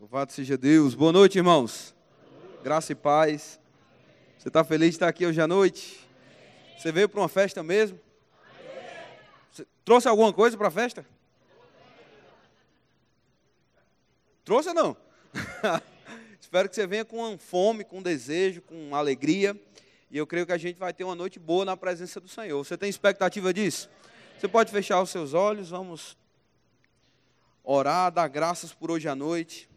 Louvado seja Deus. Boa noite, irmãos. Graça e paz. Você está feliz de estar aqui hoje à noite? Você veio para uma festa mesmo? Você trouxe alguma coisa para a festa? Trouxe ou não? Espero que você venha com fome, com desejo, com alegria. E eu creio que a gente vai ter uma noite boa na presença do Senhor. Você tem expectativa disso? Você pode fechar os seus olhos, vamos orar, dar graças por hoje à noite.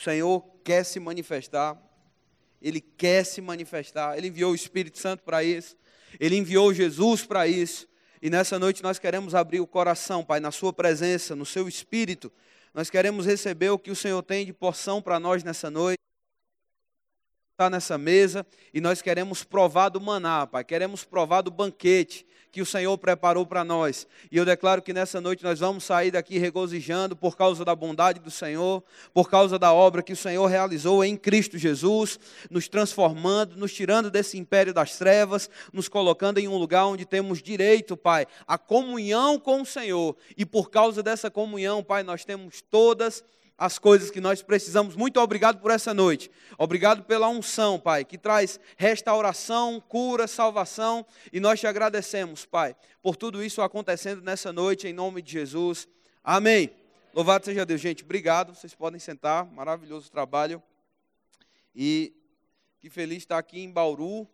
O Senhor quer se manifestar, Ele quer se manifestar, Ele enviou o Espírito Santo para isso, Ele enviou Jesus para isso, e nessa noite nós queremos abrir o coração, Pai, na Sua presença, no Seu Espírito, nós queremos receber o que o Senhor tem de porção para nós nessa noite. Está nessa mesa e nós queremos provar do maná, Pai, queremos provar do banquete que o Senhor preparou para nós. E eu declaro que nessa noite nós vamos sair daqui regozijando por causa da bondade do Senhor, por causa da obra que o Senhor realizou em Cristo Jesus, nos transformando, nos tirando desse império das trevas, nos colocando em um lugar onde temos direito, Pai, a comunhão com o Senhor. E por causa dessa comunhão, Pai, nós temos todas as coisas que nós precisamos. Muito obrigado por essa noite. Obrigado pela unção, Pai, que traz restauração, cura, salvação. E nós te agradecemos, Pai, por tudo isso acontecendo nessa noite, em nome de Jesus. Amém. Louvado seja Deus, gente. Obrigado. Vocês podem sentar. Maravilhoso trabalho. E que feliz estar aqui em Bauru.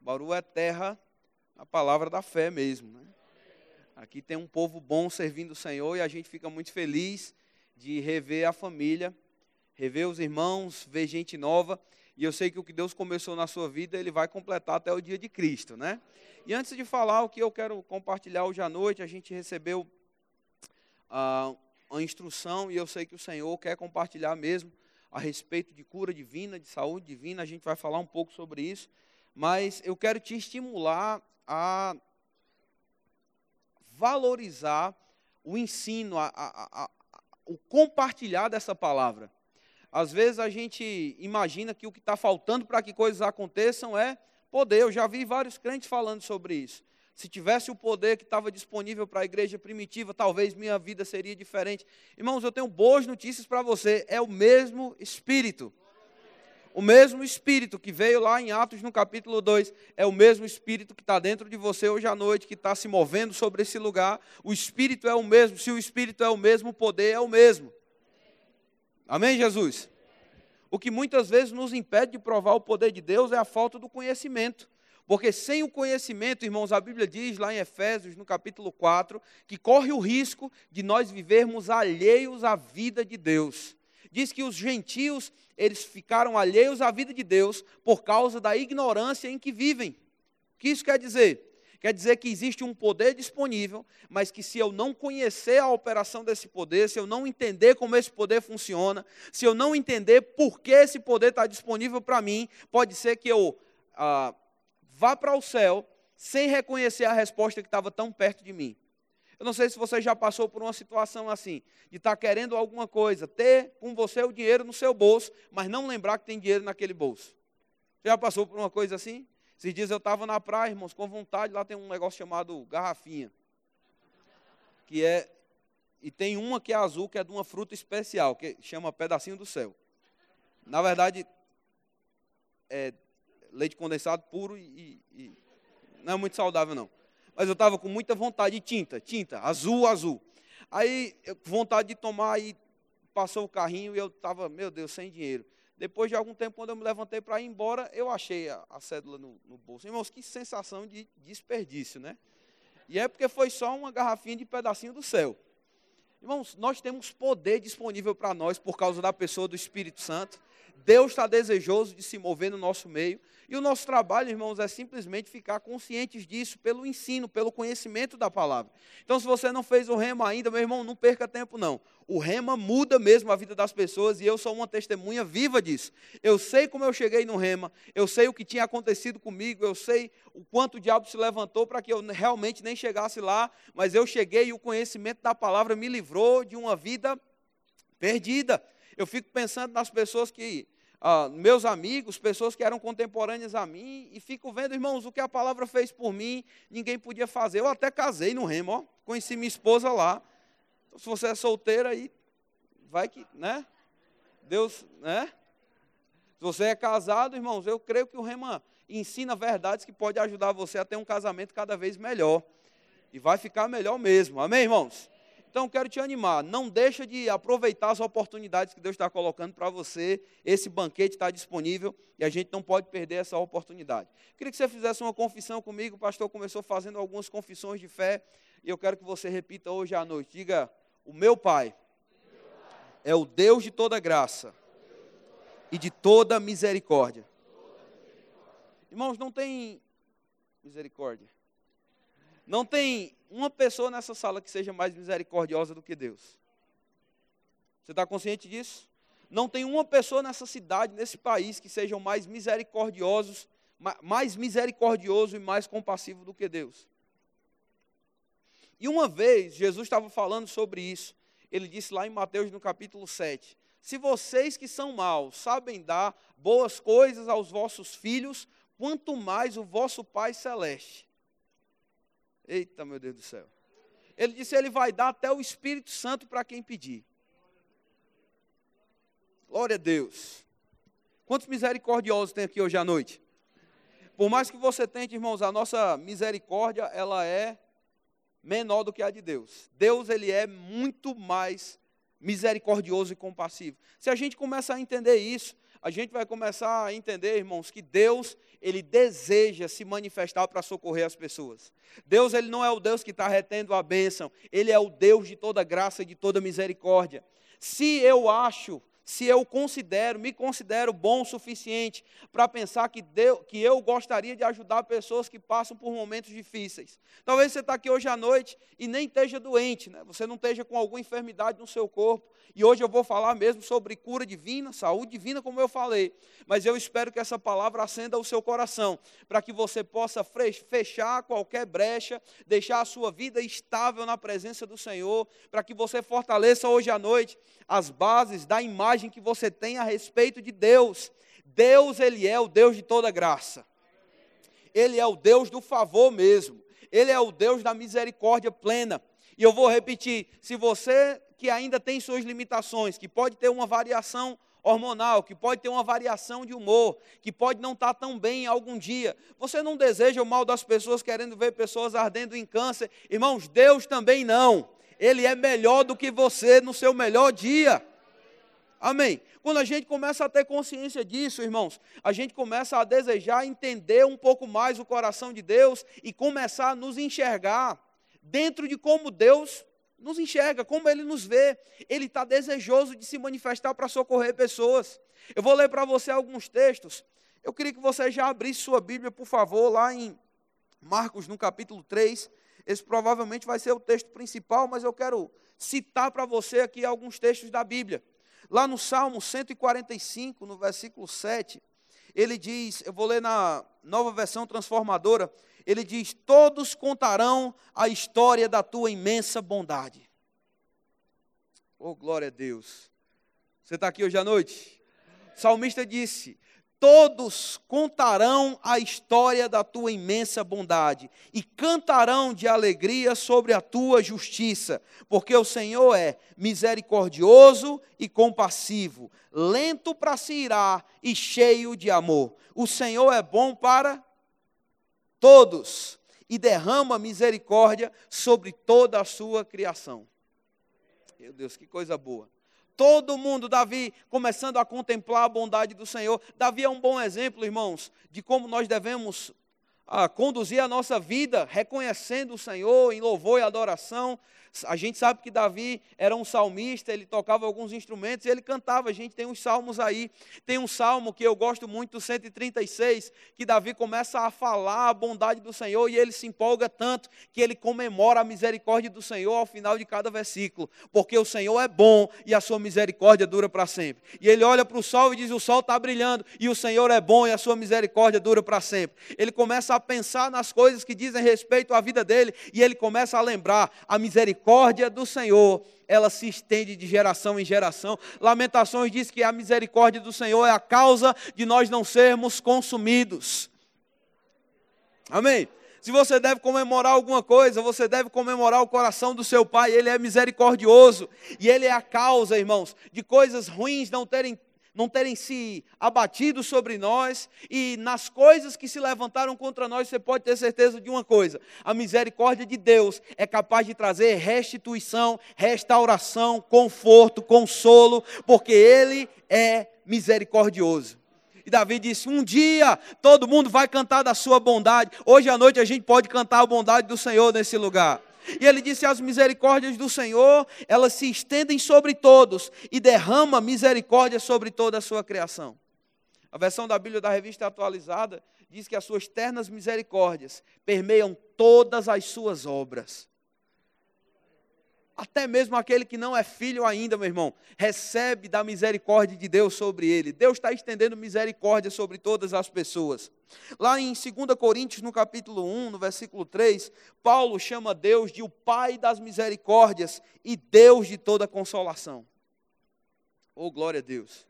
Bauru é terra, a palavra da fé mesmo. Né? Aqui tem um povo bom servindo o Senhor e a gente fica muito feliz de rever a família, rever os irmãos, ver gente nova. E eu sei que o que Deus começou na sua vida, Ele vai completar até o dia de Cristo, né? E antes de falar o que eu quero compartilhar hoje à noite, a gente recebeu ah, a instrução e eu sei que o Senhor quer compartilhar mesmo a respeito de cura divina, de saúde divina. A gente vai falar um pouco sobre isso, mas eu quero te estimular a valorizar o ensino, a, a, o compartilhar dessa palavra. Às vezes a gente imagina que o que está faltando para que coisas aconteçam é poder. Eu já vi vários crentes falando sobre isso. Se tivesse o poder que estava disponível para a igreja primitiva, talvez minha vida seria diferente. Irmãos, eu tenho boas notícias para você. É o mesmo Espírito. O mesmo Espírito que veio lá em Atos no capítulo 2, é o mesmo Espírito que está dentro de você hoje à noite, que está se movendo sobre esse lugar. O Espírito é o mesmo, se o Espírito é o mesmo, o poder é o mesmo. Amém, Jesus? O que muitas vezes nos impede de provar o poder de Deus é a falta do conhecimento. Porque sem o conhecimento, irmãos, a Bíblia diz lá em Efésios, no capítulo 4, que corre o risco de nós vivermos alheios à vida de Deus diz que os gentios, eles ficaram alheios à vida de Deus por causa da ignorância em que vivem. O que isso quer dizer? Quer dizer que existe um poder disponível, mas que se eu não conhecer a operação desse poder, se eu não entender como esse poder funciona, se eu não entender por que esse poder está disponível para mim, pode ser que eu ah, vá para o céu sem reconhecer a resposta que estava tão perto de mim. Eu não sei se você já passou por uma situação assim, de estar tá querendo alguma coisa, ter com você o dinheiro no seu bolso, mas não lembrar que tem dinheiro naquele bolso. Você já passou por uma coisa assim? Esses dias eu estava na praia, irmãos, com vontade, lá tem um negócio chamado garrafinha. Que é. E tem uma que é azul, que é de uma fruta especial, que chama pedacinho do céu. Na verdade, é leite condensado puro e, e não é muito saudável, não mas eu estava com muita vontade de tinta, tinta, azul, azul. Aí, vontade de tomar, aí passou o carrinho e eu estava, meu Deus, sem dinheiro. Depois de algum tempo, quando eu me levantei para ir embora, eu achei a, a cédula no, no, bolso. Irmãos, que sensação de desperdício, né? E é porque foi só uma garrafinha de pedacinho do céu. Irmãos, nós temos poder disponível para nós por causa da pessoa do Espírito Santo. Deus está desejoso de se mover no nosso meio. E o nosso trabalho, irmãos, é simplesmente ficar conscientes disso pelo ensino, pelo conhecimento da palavra. Então, se você não fez o rema ainda, meu irmão, não perca tempo não. O rema muda mesmo a vida das pessoas e eu sou uma testemunha viva disso. Eu sei como eu cheguei no rema, eu sei o que tinha acontecido comigo, eu sei o quanto o diabo se levantou para que eu realmente nem chegasse lá, mas eu cheguei e o conhecimento da palavra me livrou de uma vida perdida. Eu fico pensando nas pessoas que ah, meus amigos, pessoas que eram contemporâneas a mim, e fico vendo, irmãos, o que a palavra fez por mim, ninguém podia fazer. Eu até casei no remo, ó, conheci minha esposa lá. Então, se você é solteira aí, vai que, né? Deus, né? Se você é casado, irmãos, eu creio que o Rema ensina verdades que pode ajudar você a ter um casamento cada vez melhor. E vai ficar melhor mesmo. Amém, irmãos? Então, quero te animar. Não deixa de aproveitar as oportunidades que Deus está colocando para você. Esse banquete está disponível e a gente não pode perder essa oportunidade. Queria que você fizesse uma confissão comigo. O pastor começou fazendo algumas confissões de fé e eu quero que você repita hoje à noite. Diga: O meu Pai é o Deus de toda graça e de toda misericórdia. Irmãos, não tem misericórdia. Não tem uma pessoa nessa sala que seja mais misericordiosa do que Deus. Você está consciente disso? Não tem uma pessoa nessa cidade, nesse país, que sejam mais misericordiosos, mais misericordioso e mais compassivo do que Deus. E uma vez, Jesus estava falando sobre isso. Ele disse lá em Mateus, no capítulo 7, se vocês que são maus sabem dar boas coisas aos vossos filhos, quanto mais o vosso Pai Celeste Eita, meu Deus do céu. Ele disse: Ele vai dar até o Espírito Santo para quem pedir. Glória a Deus. Quantos misericordiosos tem aqui hoje à noite? Por mais que você tente, irmãos, a nossa misericórdia, ela é menor do que a de Deus. Deus, ele é muito mais misericordioso e compassivo. Se a gente começa a entender isso, a gente vai começar a entender, irmãos, que Deus, ele deseja se manifestar para socorrer as pessoas. Deus, ele não é o Deus que está retendo a bênção, ele é o Deus de toda graça e de toda misericórdia. Se eu acho se eu considero, me considero bom o suficiente para pensar que, Deus, que eu gostaria de ajudar pessoas que passam por momentos difíceis. Talvez você está aqui hoje à noite e nem esteja doente, né? você não esteja com alguma enfermidade no seu corpo. E hoje eu vou falar mesmo sobre cura divina, saúde divina, como eu falei. Mas eu espero que essa palavra acenda o seu coração, para que você possa fechar qualquer brecha, deixar a sua vida estável na presença do Senhor, para que você fortaleça hoje à noite as bases da imagem que você tem a respeito de Deus. Deus, Ele é o Deus de toda graça. Ele é o Deus do favor mesmo. Ele é o Deus da misericórdia plena. E eu vou repetir: se você que ainda tem suas limitações, que pode ter uma variação hormonal, que pode ter uma variação de humor, que pode não estar tão bem algum dia. Você não deseja o mal das pessoas querendo ver pessoas ardendo em câncer? Irmãos, Deus também não. Ele é melhor do que você no seu melhor dia. Amém. Quando a gente começa a ter consciência disso, irmãos, a gente começa a desejar entender um pouco mais o coração de Deus e começar a nos enxergar dentro de como Deus nos enxerga, como Ele nos vê. Ele está desejoso de se manifestar para socorrer pessoas. Eu vou ler para você alguns textos. Eu queria que você já abrisse sua Bíblia, por favor, lá em Marcos, no capítulo 3. Esse provavelmente vai ser o texto principal, mas eu quero citar para você aqui alguns textos da Bíblia. Lá no Salmo 145, no versículo 7, ele diz, eu vou ler na nova versão transformadora, ele diz: Todos contarão a história da tua imensa bondade. Oh, glória a Deus. Você está aqui hoje à noite? O salmista disse: todos contarão a história da tua imensa bondade e cantarão de alegria sobre a tua justiça, porque o Senhor é misericordioso e compassivo, lento para se irar e cheio de amor. O Senhor é bom para todos e derrama misericórdia sobre toda a sua criação. Meu Deus, que coisa boa. Todo mundo, Davi, começando a contemplar a bondade do Senhor. Davi é um bom exemplo, irmãos, de como nós devemos ah, conduzir a nossa vida reconhecendo o Senhor em louvor e adoração, a gente sabe que Davi era um salmista, ele tocava alguns instrumentos e ele cantava. A gente tem uns salmos aí. Tem um salmo que eu gosto muito, o 136, que Davi começa a falar a bondade do Senhor e ele se empolga tanto que ele comemora a misericórdia do Senhor ao final de cada versículo. Porque o Senhor é bom e a sua misericórdia dura para sempre. E ele olha para o sol e diz: O sol está brilhando e o Senhor é bom e a sua misericórdia dura para sempre. Ele começa a pensar nas coisas que dizem respeito à vida dele e ele começa a lembrar a misericórdia misericórdia do Senhor, ela se estende de geração em geração. Lamentações diz que a misericórdia do Senhor é a causa de nós não sermos consumidos. Amém. Se você deve comemorar alguma coisa, você deve comemorar o coração do seu pai. Ele é misericordioso. E ele é a causa, irmãos, de coisas ruins não terem não terem se abatido sobre nós, e nas coisas que se levantaram contra nós, você pode ter certeza de uma coisa: a misericórdia de Deus é capaz de trazer restituição, restauração, conforto, consolo, porque Ele é misericordioso. E Davi disse: Um dia todo mundo vai cantar da sua bondade. Hoje à noite a gente pode cantar a bondade do Senhor nesse lugar. E ele disse: As misericórdias do Senhor, elas se estendem sobre todos e derrama misericórdia sobre toda a sua criação. A versão da Bíblia da revista atualizada diz que as suas ternas misericórdias permeiam todas as suas obras até mesmo aquele que não é filho ainda, meu irmão, recebe da misericórdia de Deus sobre ele. Deus está estendendo misericórdia sobre todas as pessoas. Lá em 2 Coríntios, no capítulo 1, no versículo 3, Paulo chama Deus de o Pai das misericórdias e Deus de toda consolação. Oh, glória a Deus!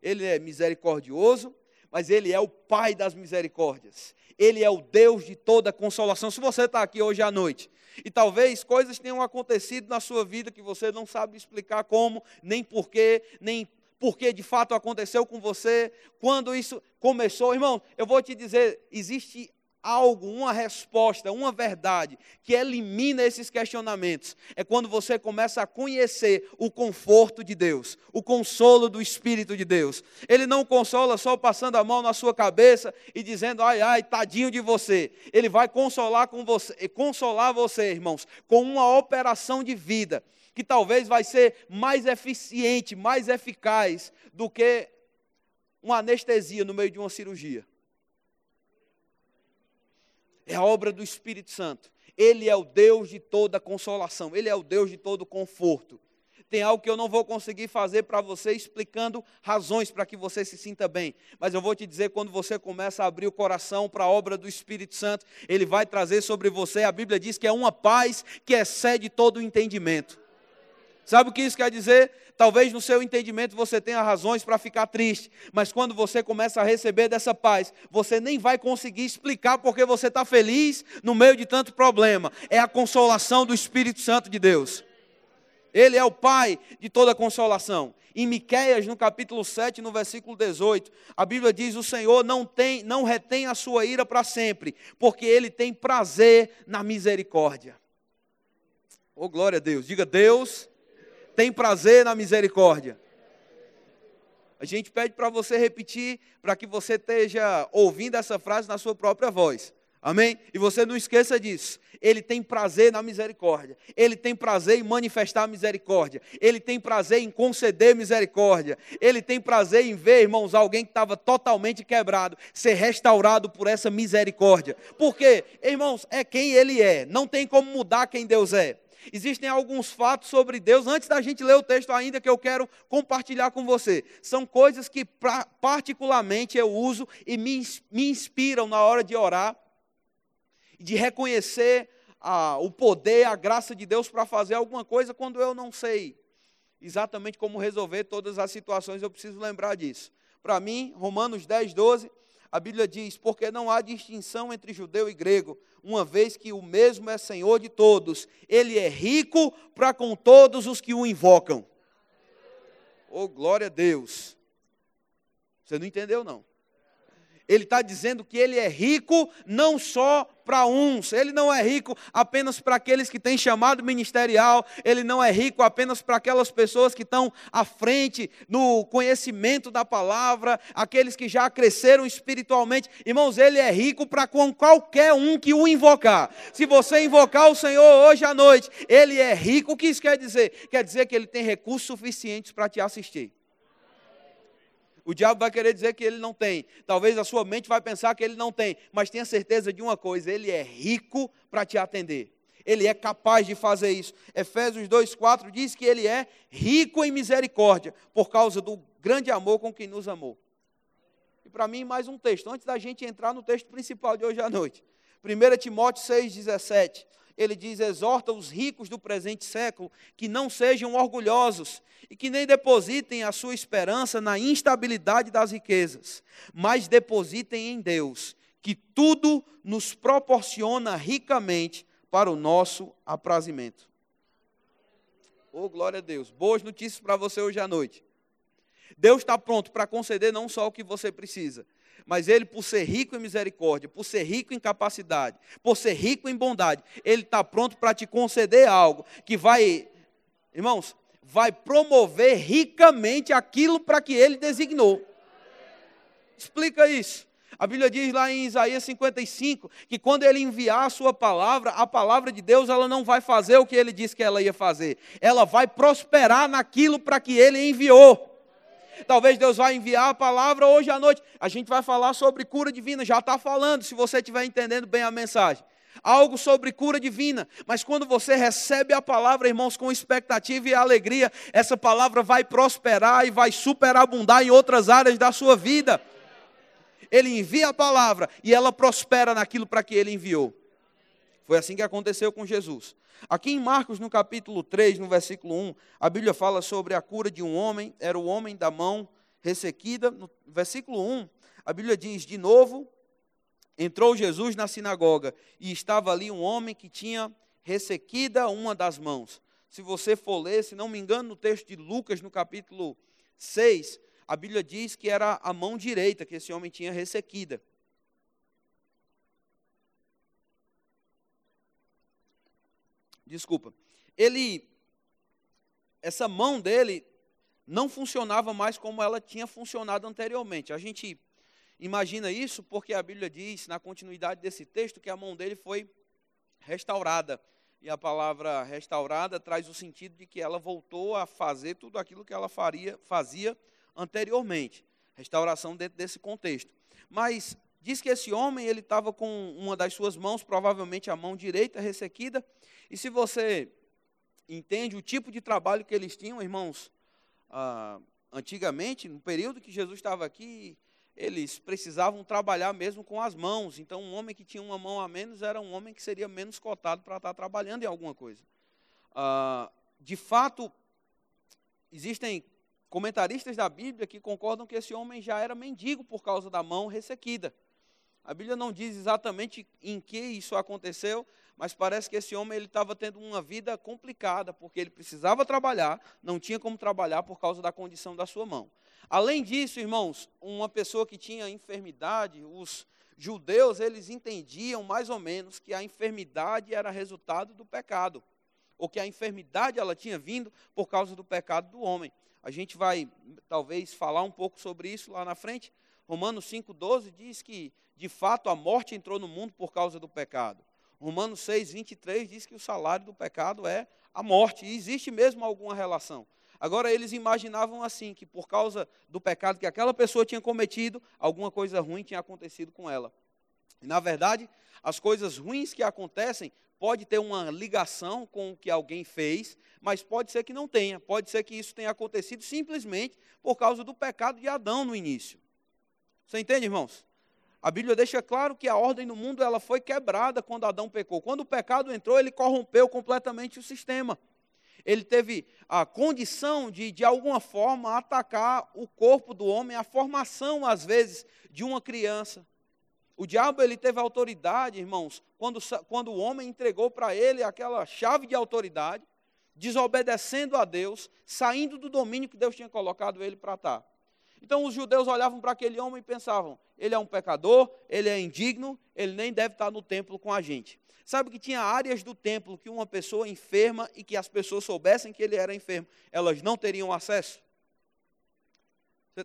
Ele é misericordioso, mas Ele é o Pai das misericórdias. Ele é o Deus de toda consolação. Se você está aqui hoje à noite e talvez coisas tenham acontecido na sua vida que você não sabe explicar como, nem porquê, nem porque de fato aconteceu com você, quando isso começou. Irmão, eu vou te dizer: existe algo, uma resposta, uma verdade que elimina esses questionamentos. É quando você começa a conhecer o conforto de Deus, o consolo do Espírito de Deus. Ele não consola só passando a mão na sua cabeça e dizendo, ai, ai, tadinho de você. Ele vai consolar com você, consolar você, irmãos, com uma operação de vida que talvez vai ser mais eficiente, mais eficaz do que uma anestesia no meio de uma cirurgia é a obra do Espírito Santo. Ele é o Deus de toda consolação, Ele é o Deus de todo conforto. Tem algo que eu não vou conseguir fazer para você explicando razões para que você se sinta bem, mas eu vou te dizer quando você começa a abrir o coração para a obra do Espírito Santo, ele vai trazer sobre você, a Bíblia diz que é uma paz que excede todo o entendimento. Sabe o que isso quer dizer? Talvez no seu entendimento você tenha razões para ficar triste, mas quando você começa a receber dessa paz, você nem vai conseguir explicar porque você está feliz no meio de tanto problema. É a consolação do Espírito Santo de Deus. Ele é o Pai de toda consolação. Em Miqueias, no capítulo 7, no versículo 18, a Bíblia diz: O Senhor não, tem, não retém a sua ira para sempre, porque Ele tem prazer na misericórdia. Oh, glória a Deus. Diga, Deus tem prazer na misericórdia. A gente pede para você repetir, para que você esteja ouvindo essa frase na sua própria voz. Amém? E você não esqueça disso. Ele tem prazer na misericórdia. Ele tem prazer em manifestar misericórdia. Ele tem prazer em conceder misericórdia. Ele tem prazer em ver, irmãos, alguém que estava totalmente quebrado ser restaurado por essa misericórdia. Porque, irmãos, é quem ele é. Não tem como mudar quem Deus é. Existem alguns fatos sobre Deus, antes da gente ler o texto ainda, que eu quero compartilhar com você. São coisas que, particularmente, eu uso e me, me inspiram na hora de orar, de reconhecer ah, o poder, a graça de Deus para fazer alguma coisa quando eu não sei exatamente como resolver todas as situações, eu preciso lembrar disso. Para mim, Romanos 10, 12 a Bíblia diz: porque não há distinção entre judeu e grego, uma vez que o mesmo é Senhor de todos, ele é rico para com todos os que o invocam. Oh, glória a Deus. Você não entendeu, não? Ele está dizendo que ele é rico não só para uns, ele não é rico apenas para aqueles que têm chamado ministerial, ele não é rico apenas para aquelas pessoas que estão à frente no conhecimento da palavra, aqueles que já cresceram espiritualmente. Irmãos, ele é rico para com qualquer um que o invocar. Se você invocar o Senhor hoje à noite, ele é rico. O que isso quer dizer? Quer dizer que ele tem recursos suficientes para te assistir. O diabo vai querer dizer que ele não tem. Talvez a sua mente vai pensar que ele não tem. Mas tenha certeza de uma coisa: ele é rico para te atender. Ele é capaz de fazer isso. Efésios 2,4 diz que ele é rico em misericórdia, por causa do grande amor com que nos amou. E para mim, mais um texto, antes da gente entrar no texto principal de hoje à noite. 1 Timóteo 6,17 ele diz: exorta os ricos do presente século que não sejam orgulhosos e que nem depositem a sua esperança na instabilidade das riquezas, mas depositem em Deus, que tudo nos proporciona ricamente para o nosso aprazimento. Oh, glória a Deus. Boas notícias para você hoje à noite. Deus está pronto para conceder não só o que você precisa, mas Ele, por ser rico em misericórdia, por ser rico em capacidade, por ser rico em bondade, Ele está pronto para te conceder algo que vai, irmãos, vai promover ricamente aquilo para que Ele designou. Explica isso. A Bíblia diz lá em Isaías 55 que quando ele enviar a sua palavra, a palavra de Deus, ela não vai fazer o que ele disse que ela ia fazer. Ela vai prosperar naquilo para que ele enviou. Talvez Deus vai enviar a palavra hoje à noite. A gente vai falar sobre cura divina, já está falando, se você estiver entendendo bem a mensagem. Algo sobre cura divina, mas quando você recebe a palavra, irmãos, com expectativa e alegria, essa palavra vai prosperar e vai superabundar em outras áreas da sua vida. Ele envia a palavra e ela prospera naquilo para que ele enviou. Foi assim que aconteceu com Jesus. Aqui em Marcos, no capítulo 3, no versículo 1, a Bíblia fala sobre a cura de um homem, era o homem da mão ressequida. No versículo 1, a Bíblia diz: De novo, entrou Jesus na sinagoga e estava ali um homem que tinha ressequida uma das mãos. Se você for ler, se não me engano, no texto de Lucas, no capítulo 6, a Bíblia diz que era a mão direita que esse homem tinha ressequida. Desculpa, ele, essa mão dele não funcionava mais como ela tinha funcionado anteriormente. A gente imagina isso porque a Bíblia diz, na continuidade desse texto, que a mão dele foi restaurada. E a palavra restaurada traz o sentido de que ela voltou a fazer tudo aquilo que ela faria, fazia anteriormente. Restauração dentro desse contexto. Mas diz que esse homem ele estava com uma das suas mãos, provavelmente a mão direita ressequida, e se você entende o tipo de trabalho que eles tinham, irmãos, ah, antigamente, no período que Jesus estava aqui, eles precisavam trabalhar mesmo com as mãos. Então, um homem que tinha uma mão a menos era um homem que seria menos cotado para estar trabalhando em alguma coisa. Ah, de fato, existem comentaristas da Bíblia que concordam que esse homem já era mendigo por causa da mão ressequida. A Bíblia não diz exatamente em que isso aconteceu, mas parece que esse homem ele estava tendo uma vida complicada, porque ele precisava trabalhar, não tinha como trabalhar por causa da condição da sua mão. Além disso, irmãos, uma pessoa que tinha enfermidade, os judeus, eles entendiam mais ou menos que a enfermidade era resultado do pecado, ou que a enfermidade ela tinha vindo por causa do pecado do homem. A gente vai talvez falar um pouco sobre isso lá na frente. Romanos 5:12 diz que de fato a morte entrou no mundo por causa do pecado. Romanos 6, 23 diz que o salário do pecado é a morte, e existe mesmo alguma relação. Agora, eles imaginavam assim, que por causa do pecado que aquela pessoa tinha cometido, alguma coisa ruim tinha acontecido com ela. E, na verdade, as coisas ruins que acontecem pode ter uma ligação com o que alguém fez, mas pode ser que não tenha. Pode ser que isso tenha acontecido simplesmente por causa do pecado de Adão no início. Você entende, irmãos? A Bíblia deixa claro que a ordem no mundo ela foi quebrada quando Adão pecou. Quando o pecado entrou, ele corrompeu completamente o sistema. Ele teve a condição de, de alguma forma, atacar o corpo do homem, a formação, às vezes, de uma criança. O diabo ele teve autoridade, irmãos, quando, quando o homem entregou para ele aquela chave de autoridade, desobedecendo a Deus, saindo do domínio que Deus tinha colocado ele para estar. Então os judeus olhavam para aquele homem e pensavam: ele é um pecador, ele é indigno, ele nem deve estar no templo com a gente. Sabe que tinha áreas do templo que uma pessoa enferma e que as pessoas soubessem que ele era enfermo, elas não teriam acesso?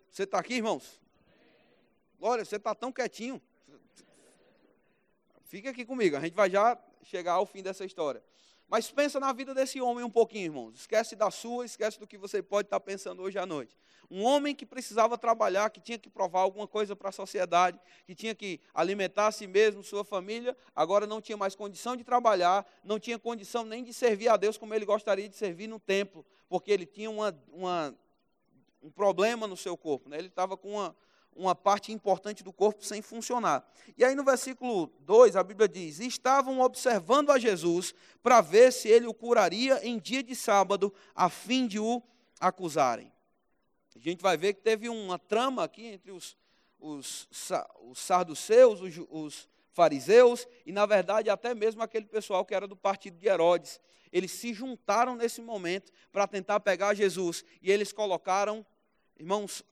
Você está aqui, irmãos? Glória, você está tão quietinho. Fica aqui comigo, a gente vai já chegar ao fim dessa história. Mas pensa na vida desse homem um pouquinho, irmãos. Esquece da sua, esquece do que você pode estar pensando hoje à noite. Um homem que precisava trabalhar, que tinha que provar alguma coisa para a sociedade, que tinha que alimentar a si mesmo, sua família, agora não tinha mais condição de trabalhar, não tinha condição nem de servir a Deus como ele gostaria de servir no templo, porque ele tinha uma, uma, um problema no seu corpo. Né? Ele estava com uma, uma parte importante do corpo sem funcionar. E aí no versículo 2, a Bíblia diz: Estavam observando a Jesus para ver se ele o curaria em dia de sábado, a fim de o acusarem. A gente vai ver que teve uma trama aqui entre os, os, os sarduceus, os, os fariseus e, na verdade, até mesmo aquele pessoal que era do partido de Herodes. Eles se juntaram nesse momento para tentar pegar Jesus e eles colocaram, irmãos,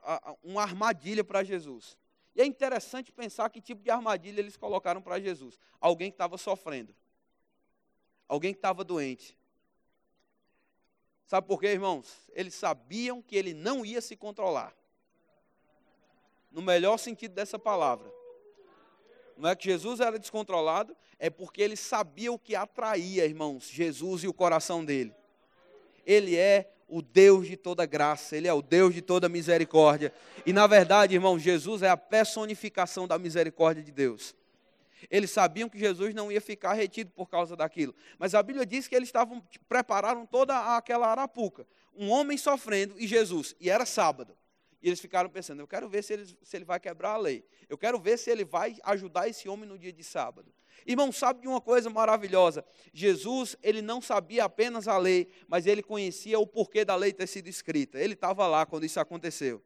uma armadilha para Jesus. E é interessante pensar que tipo de armadilha eles colocaram para Jesus. Alguém que estava sofrendo, alguém que estava doente. Sabe por quê, irmãos? Eles sabiam que ele não ia se controlar. No melhor sentido dessa palavra. Não é que Jesus era descontrolado, é porque ele sabia o que atraía, irmãos, Jesus e o coração dele. Ele é o Deus de toda graça, ele é o Deus de toda misericórdia. E na verdade, irmãos, Jesus é a personificação da misericórdia de Deus. Eles sabiam que Jesus não ia ficar retido por causa daquilo. Mas a Bíblia diz que eles estavam prepararam toda aquela arapuca. Um homem sofrendo e Jesus, e era sábado. E eles ficaram pensando: eu quero ver se ele, se ele vai quebrar a lei. Eu quero ver se ele vai ajudar esse homem no dia de sábado. Irmão, sabe de uma coisa maravilhosa? Jesus, ele não sabia apenas a lei, mas ele conhecia o porquê da lei ter sido escrita. Ele estava lá quando isso aconteceu.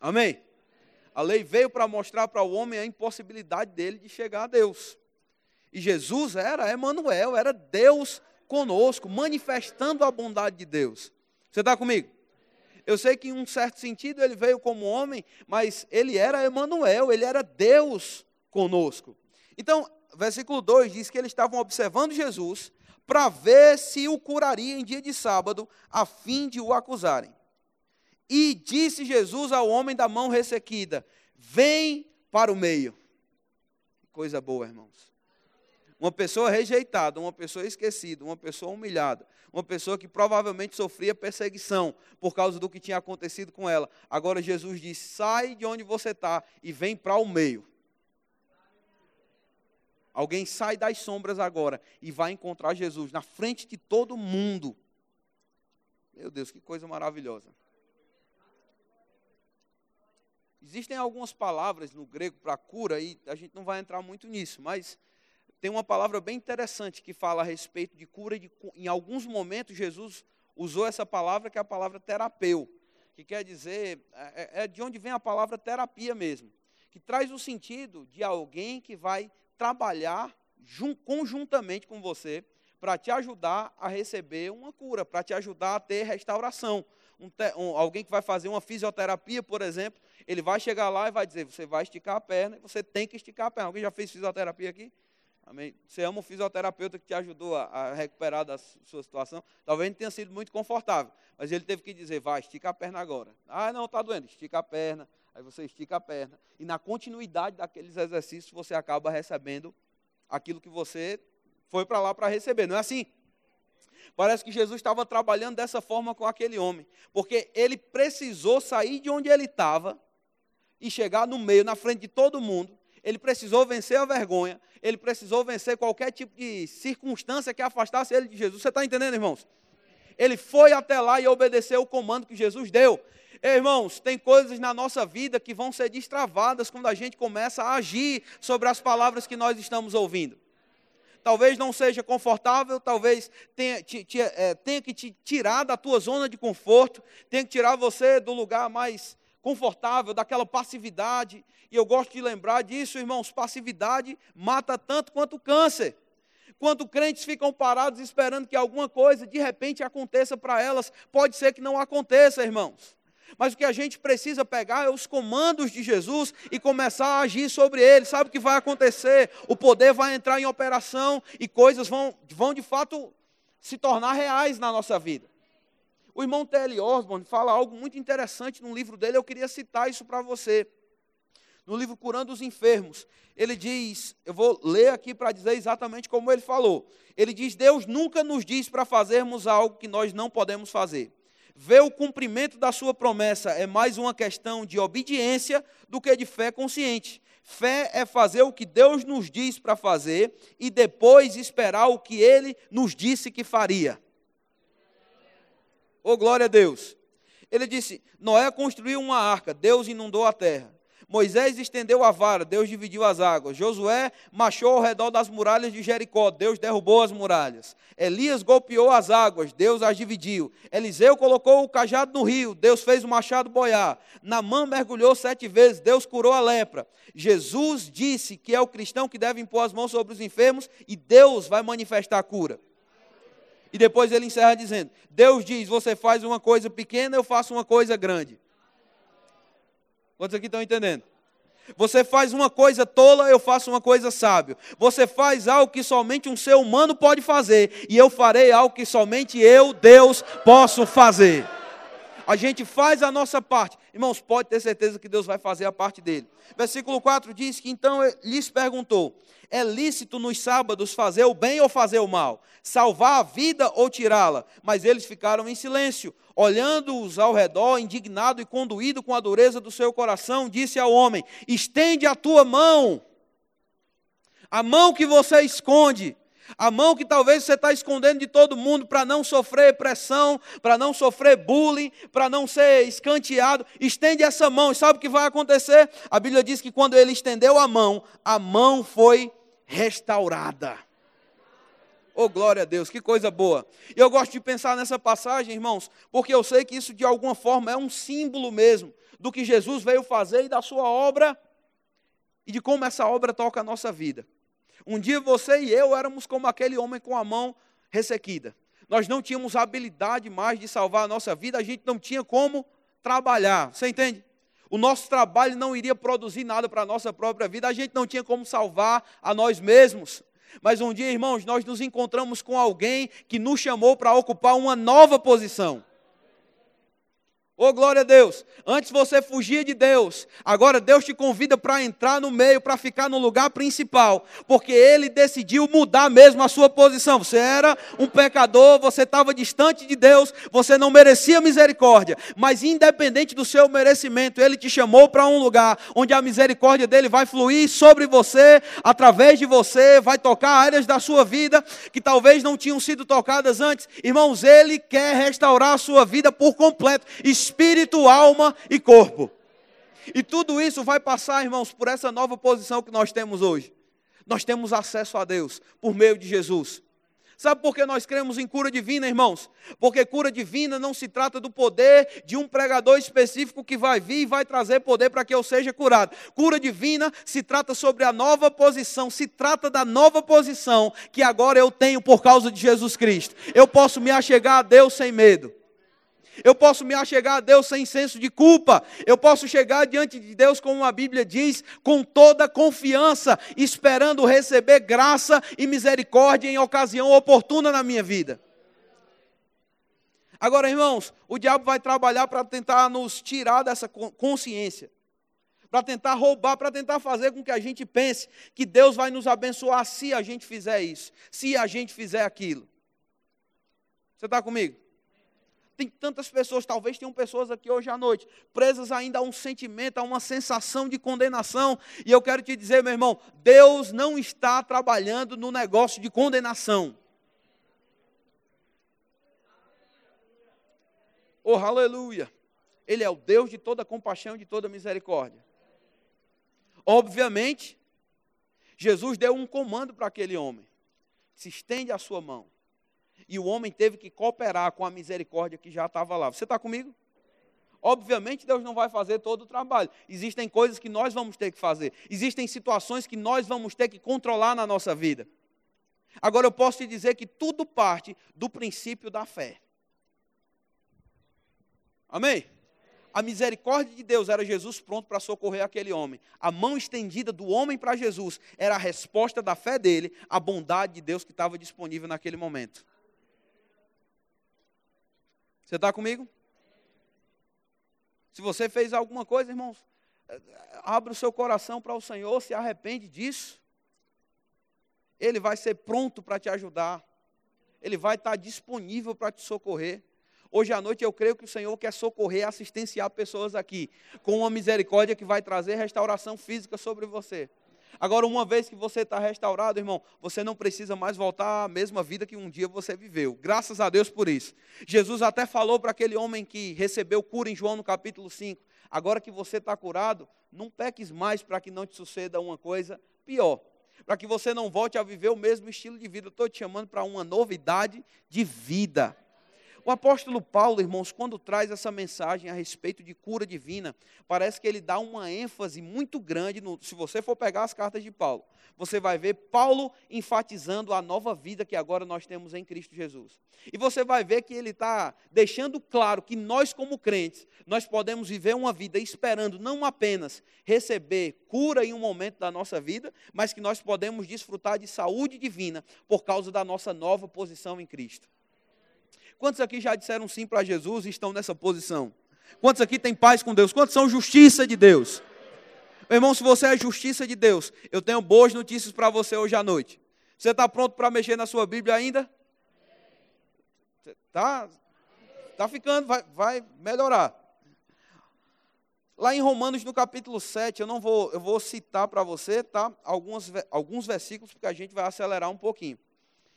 Amém? A lei veio para mostrar para o homem a impossibilidade dele de chegar a Deus. E Jesus era Emanuel, era Deus conosco, manifestando a bondade de Deus. Você está comigo? Eu sei que em um certo sentido ele veio como homem, mas ele era Emanuel, ele era Deus conosco. Então, versículo 2 diz que eles estavam observando Jesus para ver se o curaria em dia de sábado, a fim de o acusarem. E disse Jesus ao homem da mão ressequida: Vem para o meio. Coisa boa, irmãos. Uma pessoa rejeitada, uma pessoa esquecida, uma pessoa humilhada, uma pessoa que provavelmente sofria perseguição por causa do que tinha acontecido com ela. Agora Jesus diz: sai de onde você está e vem para o meio. Alguém sai das sombras agora e vai encontrar Jesus na frente de todo mundo. Meu Deus, que coisa maravilhosa. Existem algumas palavras no grego para cura, e a gente não vai entrar muito nisso, mas tem uma palavra bem interessante que fala a respeito de cura. De, em alguns momentos, Jesus usou essa palavra, que é a palavra terapeu, que quer dizer, é, é, é de onde vem a palavra terapia mesmo, que traz o sentido de alguém que vai trabalhar jun, conjuntamente com você para te ajudar a receber uma cura, para te ajudar a ter restauração. Um, um, alguém que vai fazer uma fisioterapia, por exemplo, ele vai chegar lá e vai dizer: você vai esticar a perna, você tem que esticar a perna. Alguém já fez fisioterapia aqui? Amém? Você ama um fisioterapeuta que te ajudou a, a, recuperar da sua situação. Talvez não tenha sido muito confortável, mas ele teve que dizer: vai, estica a perna agora. Ah, não, está doendo, estica a perna. Aí você estica a perna. E na continuidade daqueles exercícios, você acaba recebendo aquilo que você foi para lá para receber. Não é assim? Parece que Jesus estava trabalhando dessa forma com aquele homem, porque ele precisou sair de onde ele estava e chegar no meio, na frente de todo mundo, ele precisou vencer a vergonha, ele precisou vencer qualquer tipo de circunstância que afastasse ele de Jesus. Você está entendendo, irmãos? Ele foi até lá e obedeceu o comando que Jesus deu. Irmãos, tem coisas na nossa vida que vão ser destravadas quando a gente começa a agir sobre as palavras que nós estamos ouvindo. Talvez não seja confortável, talvez tenha, te, te, é, tenha que te tirar da tua zona de conforto, tenha que tirar você do lugar mais confortável, daquela passividade. E eu gosto de lembrar disso, irmãos: passividade mata tanto quanto o câncer. Quando crentes ficam parados esperando que alguma coisa de repente aconteça para elas, pode ser que não aconteça, irmãos. Mas o que a gente precisa pegar é os comandos de Jesus e começar a agir sobre eles. Sabe o que vai acontecer? O poder vai entrar em operação e coisas vão, vão de fato se tornar reais na nossa vida. O irmão T.L. Osborne fala algo muito interessante no livro dele, eu queria citar isso para você. No livro Curando os Enfermos, ele diz, eu vou ler aqui para dizer exatamente como ele falou. Ele diz: Deus nunca nos diz para fazermos algo que nós não podemos fazer. Ver o cumprimento da sua promessa é mais uma questão de obediência do que de fé consciente. Fé é fazer o que Deus nos diz para fazer e depois esperar o que ele nos disse que faria. Oh, glória a Deus. Ele disse: Noé construiu uma arca, Deus inundou a terra. Moisés estendeu a vara, Deus dividiu as águas. Josué marchou ao redor das muralhas de Jericó, Deus derrubou as muralhas. Elias golpeou as águas, Deus as dividiu. Eliseu colocou o cajado no rio, Deus fez o machado boiar. Namã mergulhou sete vezes, Deus curou a lepra. Jesus disse que é o cristão que deve impor as mãos sobre os enfermos e Deus vai manifestar a cura. E depois ele encerra dizendo: Deus diz: Você faz uma coisa pequena, eu faço uma coisa grande. Quantos aqui estão entendendo? Você faz uma coisa tola, eu faço uma coisa sábio. Você faz algo que somente um ser humano pode fazer, e eu farei algo que somente eu, Deus, posso fazer. A gente faz a nossa parte. Irmãos, pode ter certeza que Deus vai fazer a parte dele. Versículo 4 diz que então lhes perguntou: É lícito nos sábados fazer o bem ou fazer o mal? Salvar a vida ou tirá-la? Mas eles ficaram em silêncio. Olhando-os ao redor, indignado e conduído com a dureza do seu coração, disse ao homem: Estende a tua mão. A mão que você esconde a mão que talvez você está escondendo de todo mundo para não sofrer pressão, para não sofrer bullying, para não ser escanteado, estende essa mão e sabe o que vai acontecer? A Bíblia diz que quando ele estendeu a mão, a mão foi restaurada. Oh, glória a Deus, que coisa boa. E eu gosto de pensar nessa passagem, irmãos, porque eu sei que isso de alguma forma é um símbolo mesmo do que Jesus veio fazer e da sua obra e de como essa obra toca a nossa vida. Um dia você e eu éramos como aquele homem com a mão ressequida. Nós não tínhamos habilidade mais de salvar a nossa vida, a gente não tinha como trabalhar. Você entende? O nosso trabalho não iria produzir nada para a nossa própria vida, a gente não tinha como salvar a nós mesmos. Mas um dia, irmãos, nós nos encontramos com alguém que nos chamou para ocupar uma nova posição. Oh, glória a Deus. Antes você fugia de Deus. Agora Deus te convida para entrar no meio, para ficar no lugar principal. Porque Ele decidiu mudar mesmo a sua posição. Você era um pecador, você estava distante de Deus, você não merecia misericórdia. Mas independente do seu merecimento, Ele te chamou para um lugar onde a misericórdia dele vai fluir sobre você, através de você, vai tocar áreas da sua vida que talvez não tinham sido tocadas antes. Irmãos, Ele quer restaurar a sua vida por completo espírito, alma e corpo. E tudo isso vai passar, irmãos, por essa nova posição que nós temos hoje. Nós temos acesso a Deus por meio de Jesus. Sabe por que nós cremos em cura divina, irmãos? Porque cura divina não se trata do poder de um pregador específico que vai vir e vai trazer poder para que eu seja curado. Cura divina se trata sobre a nova posição, se trata da nova posição que agora eu tenho por causa de Jesus Cristo. Eu posso me achegar a Deus sem medo. Eu posso me achegar a Deus sem senso de culpa. Eu posso chegar diante de Deus, como a Bíblia diz, com toda confiança, esperando receber graça e misericórdia em ocasião oportuna na minha vida. Agora, irmãos, o diabo vai trabalhar para tentar nos tirar dessa consciência, para tentar roubar, para tentar fazer com que a gente pense que Deus vai nos abençoar se a gente fizer isso, se a gente fizer aquilo. Você está comigo? Tem tantas pessoas, talvez tenham pessoas aqui hoje à noite, presas ainda a um sentimento, a uma sensação de condenação. E eu quero te dizer, meu irmão, Deus não está trabalhando no negócio de condenação. Oh, aleluia! Ele é o Deus de toda compaixão e de toda misericórdia. Obviamente, Jesus deu um comando para aquele homem: se estende a sua mão e o homem teve que cooperar com a misericórdia que já estava lá. Você está comigo? Obviamente, Deus não vai fazer todo o trabalho. Existem coisas que nós vamos ter que fazer. Existem situações que nós vamos ter que controlar na nossa vida. Agora, eu posso te dizer que tudo parte do princípio da fé. Amém? A misericórdia de Deus era Jesus pronto para socorrer aquele homem. A mão estendida do homem para Jesus era a resposta da fé dele à bondade de Deus que estava disponível naquele momento. Você está comigo? Se você fez alguma coisa, irmãos, abra o seu coração para o Senhor, se arrepende disso. Ele vai ser pronto para te ajudar. Ele vai estar disponível para te socorrer. Hoje à noite eu creio que o Senhor quer socorrer e assistenciar pessoas aqui, com uma misericórdia que vai trazer restauração física sobre você. Agora, uma vez que você está restaurado, irmão, você não precisa mais voltar à mesma vida que um dia você viveu. Graças a Deus por isso. Jesus até falou para aquele homem que recebeu cura em João no capítulo 5. Agora que você está curado, não peques mais para que não te suceda uma coisa pior. Para que você não volte a viver o mesmo estilo de vida. Estou te chamando para uma novidade de vida. O apóstolo Paulo, irmãos, quando traz essa mensagem a respeito de cura divina, parece que ele dá uma ênfase muito grande. No, se você for pegar as cartas de Paulo, você vai ver Paulo enfatizando a nova vida que agora nós temos em Cristo Jesus. E você vai ver que ele está deixando claro que nós, como crentes, nós podemos viver uma vida esperando não apenas receber cura em um momento da nossa vida, mas que nós podemos desfrutar de saúde divina por causa da nossa nova posição em Cristo. Quantos aqui já disseram sim para Jesus e estão nessa posição? Quantos aqui têm paz com Deus? Quantos são justiça de Deus? Meu irmão, se você é justiça de Deus, eu tenho boas notícias para você hoje à noite. Você está pronto para mexer na sua Bíblia ainda? Tá, tá ficando, vai, vai melhorar. Lá em Romanos, no capítulo 7, eu não vou, eu vou citar para você, tá? Alguns, alguns versículos, porque a gente vai acelerar um pouquinho.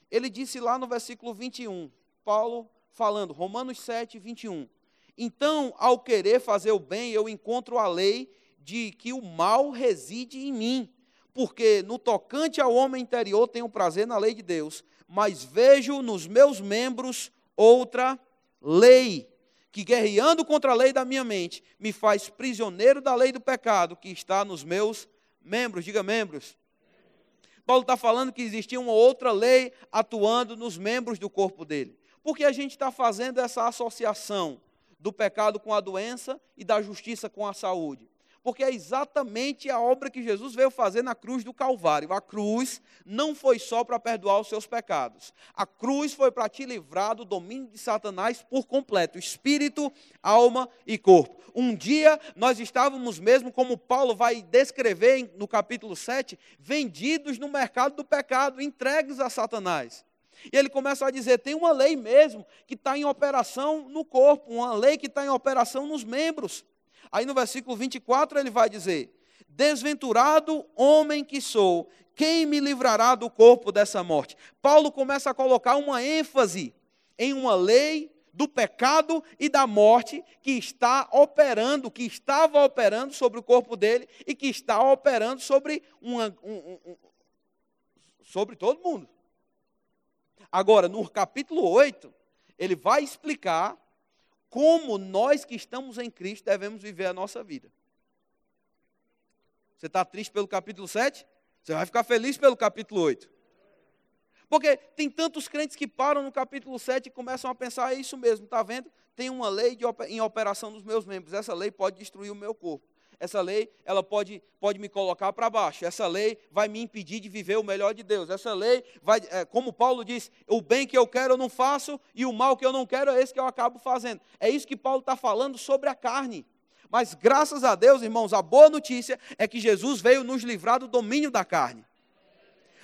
Ele disse lá no versículo 21, Paulo falando, Romanos 7, 21. Então, ao querer fazer o bem, eu encontro a lei de que o mal reside em mim, porque no tocante ao homem interior tenho prazer na lei de Deus, mas vejo nos meus membros outra lei, que guerreando contra a lei da minha mente, me faz prisioneiro da lei do pecado que está nos meus membros. Diga membros. Paulo está falando que existia uma outra lei atuando nos membros do corpo dele. Porque a gente está fazendo essa associação do pecado com a doença e da justiça com a saúde. Porque é exatamente a obra que Jesus veio fazer na cruz do Calvário. A cruz não foi só para perdoar os seus pecados. A cruz foi para te livrar do domínio de Satanás por completo espírito, alma e corpo. Um dia nós estávamos mesmo, como Paulo vai descrever no capítulo 7, vendidos no mercado do pecado, entregues a Satanás. E ele começa a dizer: tem uma lei mesmo que está em operação no corpo, uma lei que está em operação nos membros. Aí no versículo 24 ele vai dizer: Desventurado homem que sou, quem me livrará do corpo dessa morte? Paulo começa a colocar uma ênfase em uma lei do pecado e da morte que está operando, que estava operando sobre o corpo dele e que está operando sobre, uma, um, um, sobre todo mundo. Agora, no capítulo 8, ele vai explicar como nós que estamos em Cristo devemos viver a nossa vida. Você está triste pelo capítulo 7? Você vai ficar feliz pelo capítulo 8. Porque tem tantos crentes que param no capítulo 7 e começam a pensar, é isso mesmo, está vendo? Tem uma lei de, em operação nos meus membros, essa lei pode destruir o meu corpo. Essa lei, ela pode, pode me colocar para baixo. Essa lei vai me impedir de viver o melhor de Deus. Essa lei vai, é, como Paulo diz, o bem que eu quero eu não faço e o mal que eu não quero é esse que eu acabo fazendo. É isso que Paulo está falando sobre a carne. Mas graças a Deus, irmãos, a boa notícia é que Jesus veio nos livrar do domínio da carne.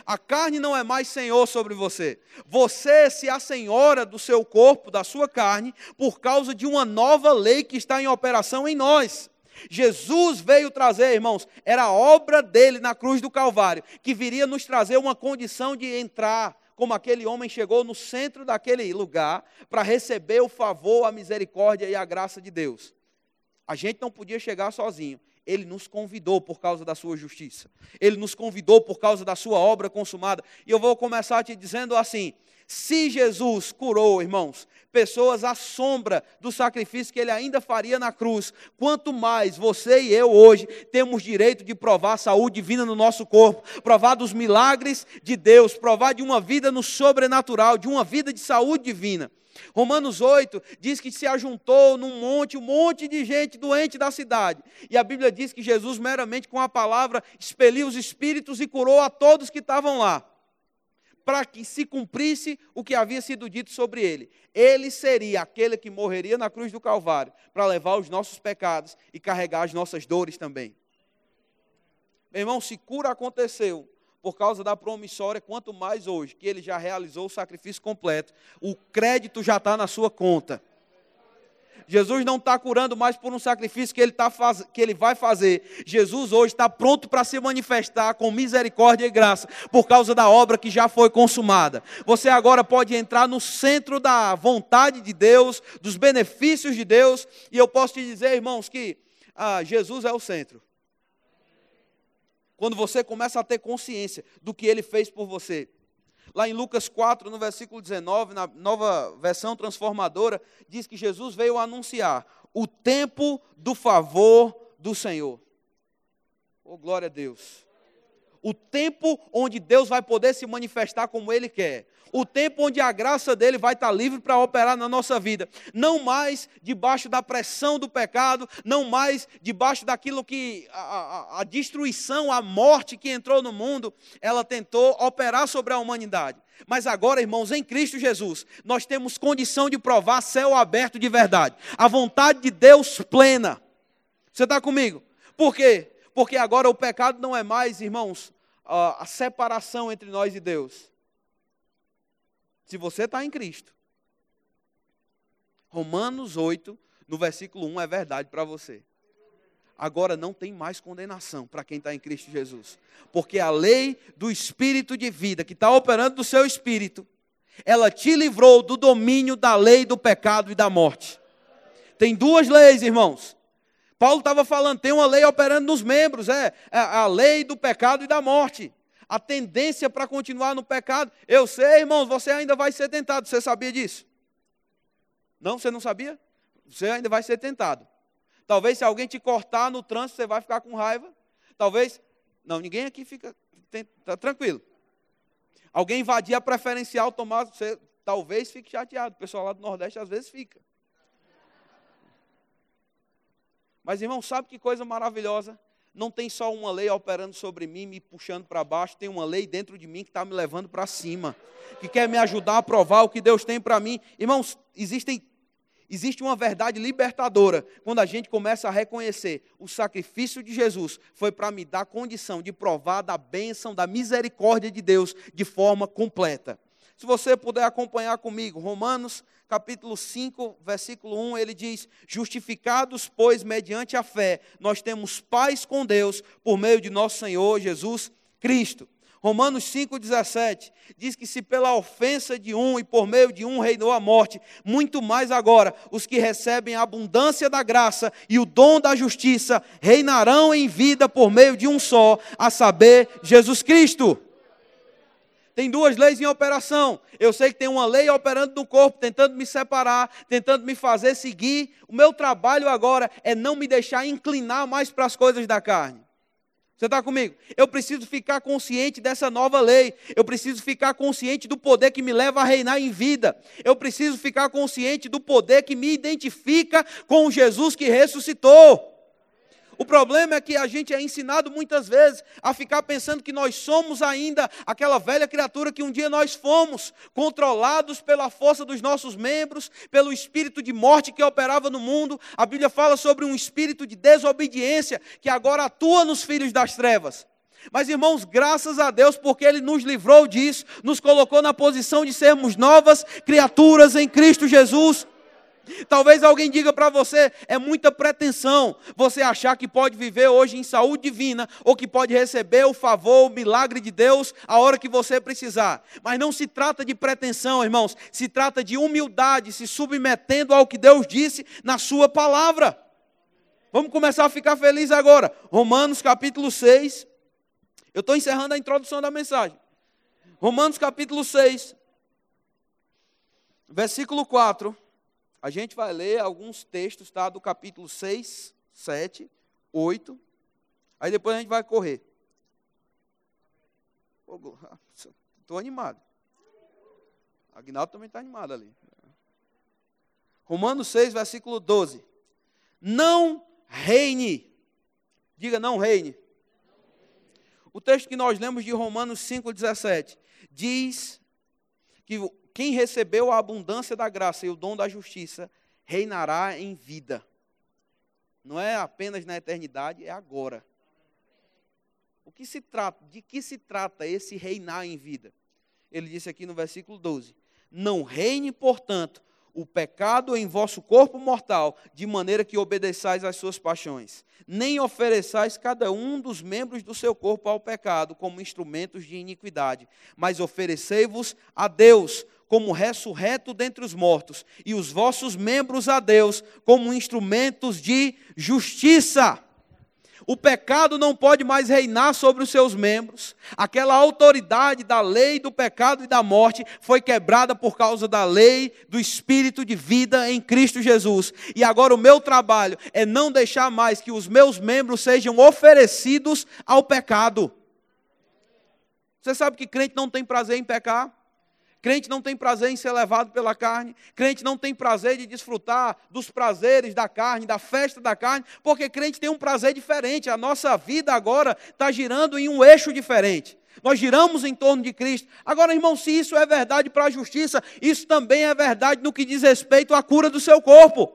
A carne não é mais senhor sobre você. Você se assenhora do seu corpo, da sua carne, por causa de uma nova lei que está em operação em nós. Jesus veio trazer, irmãos, era a obra dele na cruz do Calvário, que viria nos trazer uma condição de entrar, como aquele homem chegou no centro daquele lugar, para receber o favor, a misericórdia e a graça de Deus. A gente não podia chegar sozinho. Ele nos convidou por causa da sua justiça. Ele nos convidou por causa da sua obra consumada. E eu vou começar te dizendo assim: se Jesus curou, irmãos, pessoas à sombra do sacrifício que ele ainda faria na cruz, quanto mais você e eu hoje temos direito de provar a saúde divina no nosso corpo, provar dos milagres de Deus, provar de uma vida no sobrenatural, de uma vida de saúde divina. Romanos 8 diz que se ajuntou num monte, um monte de gente doente da cidade. E a Bíblia diz que Jesus, meramente com a palavra, expeliu os espíritos e curou a todos que estavam lá para que se cumprisse o que havia sido dito sobre ele. Ele seria aquele que morreria na cruz do Calvário para levar os nossos pecados e carregar as nossas dores também. Meu irmão, se cura aconteceu por causa da promissória, quanto mais hoje, que ele já realizou o sacrifício completo, o crédito já está na sua conta. Jesus não está curando mais por um sacrifício que ele, tá faz... que ele vai fazer. Jesus hoje está pronto para se manifestar com misericórdia e graça, por causa da obra que já foi consumada. Você agora pode entrar no centro da vontade de Deus, dos benefícios de Deus, e eu posso te dizer, irmãos, que ah, Jesus é o centro. Quando você começa a ter consciência do que ele fez por você. Lá em Lucas 4, no versículo 19, na nova versão transformadora, diz que Jesus veio anunciar o tempo do favor do Senhor. Oh, glória a Deus. O tempo onde Deus vai poder se manifestar como Ele quer o tempo onde a graça dele vai estar livre para operar na nossa vida. Não mais debaixo da pressão do pecado, não mais debaixo daquilo que a, a, a destruição, a morte que entrou no mundo, ela tentou operar sobre a humanidade. Mas agora, irmãos, em Cristo Jesus, nós temos condição de provar céu aberto de verdade, a vontade de Deus plena. Você está comigo? Por quê? Porque agora o pecado não é mais, irmãos, a separação entre nós e Deus se você está em Cristo. Romanos 8, no versículo 1, é verdade para você. Agora não tem mais condenação para quem está em Cristo Jesus. Porque a lei do Espírito de vida, que está operando no seu espírito, ela te livrou do domínio da lei do pecado e da morte. Tem duas leis, irmãos. Paulo estava falando, tem uma lei operando nos membros, é, é a lei do pecado e da morte a tendência para continuar no pecado. Eu sei, irmãos, você ainda vai ser tentado. Você sabia disso? Não, você não sabia? Você ainda vai ser tentado. Talvez se alguém te cortar no trânsito, você vai ficar com raiva. Talvez. Não, ninguém aqui fica. Está tranquilo. Alguém invadir a preferencial, tomar. Você talvez fique chateado. O pessoal lá do Nordeste às vezes fica. Mas, irmão, sabe que coisa maravilhosa? não tem só uma lei operando sobre mim, me puxando para baixo, tem uma lei dentro de mim que está me levando para cima, que quer me ajudar a provar o que Deus tem para mim. Irmãos, existem, existe uma verdade libertadora quando a gente começa a reconhecer o sacrifício de Jesus foi para me dar condição de provar da bênção, da misericórdia de Deus de forma completa. Se você puder acompanhar comigo, Romanos capítulo 5, versículo 1, ele diz: Justificados, pois, mediante a fé, nós temos paz com Deus por meio de nosso Senhor Jesus Cristo. Romanos 5,17 diz que se pela ofensa de um e por meio de um reinou a morte, muito mais agora os que recebem a abundância da graça e o dom da justiça reinarão em vida por meio de um só, a saber, Jesus Cristo. Tem duas leis em operação. Eu sei que tem uma lei operando no corpo, tentando me separar, tentando me fazer seguir. O meu trabalho agora é não me deixar inclinar mais para as coisas da carne. Você está comigo? Eu preciso ficar consciente dessa nova lei. Eu preciso ficar consciente do poder que me leva a reinar em vida. Eu preciso ficar consciente do poder que me identifica com o Jesus que ressuscitou. O problema é que a gente é ensinado muitas vezes a ficar pensando que nós somos ainda aquela velha criatura que um dia nós fomos, controlados pela força dos nossos membros, pelo espírito de morte que operava no mundo. A Bíblia fala sobre um espírito de desobediência que agora atua nos filhos das trevas. Mas, irmãos, graças a Deus, porque Ele nos livrou disso, nos colocou na posição de sermos novas criaturas em Cristo Jesus. Talvez alguém diga para você, é muita pretensão você achar que pode viver hoje em saúde divina ou que pode receber o favor, o milagre de Deus a hora que você precisar. Mas não se trata de pretensão, irmãos, se trata de humildade, se submetendo ao que Deus disse na sua palavra. Vamos começar a ficar felizes agora. Romanos capítulo 6. Eu estou encerrando a introdução da mensagem. Romanos capítulo 6, versículo 4. A gente vai ler alguns textos tá, do capítulo 6, 7, 8. Aí depois a gente vai correr. Estou animado. Agnaldo também está animado ali. Romanos 6, versículo 12. Não reine. Diga, não reine. O texto que nós lemos de Romanos 5,17 diz que quem recebeu a abundância da graça e o dom da justiça reinará em vida. Não é apenas na eternidade, é agora. O que se trata? De que se trata esse reinar em vida? Ele disse aqui no versículo 12: Não reine, portanto, o pecado em vosso corpo mortal, de maneira que obedeçais às suas paixões. Nem ofereçais cada um dos membros do seu corpo ao pecado como instrumentos de iniquidade, mas oferecei-vos a Deus como ressurreto dentre os mortos, e os vossos membros a Deus como instrumentos de justiça. O pecado não pode mais reinar sobre os seus membros. Aquela autoridade da lei do pecado e da morte foi quebrada por causa da lei do espírito de vida em Cristo Jesus. E agora o meu trabalho é não deixar mais que os meus membros sejam oferecidos ao pecado. Você sabe que crente não tem prazer em pecar? Crente não tem prazer em ser levado pela carne. Crente não tem prazer de desfrutar dos prazeres da carne, da festa da carne, porque crente tem um prazer diferente. A nossa vida agora está girando em um eixo diferente. Nós giramos em torno de Cristo. Agora, irmão, se isso é verdade para a justiça, isso também é verdade no que diz respeito à cura do seu corpo.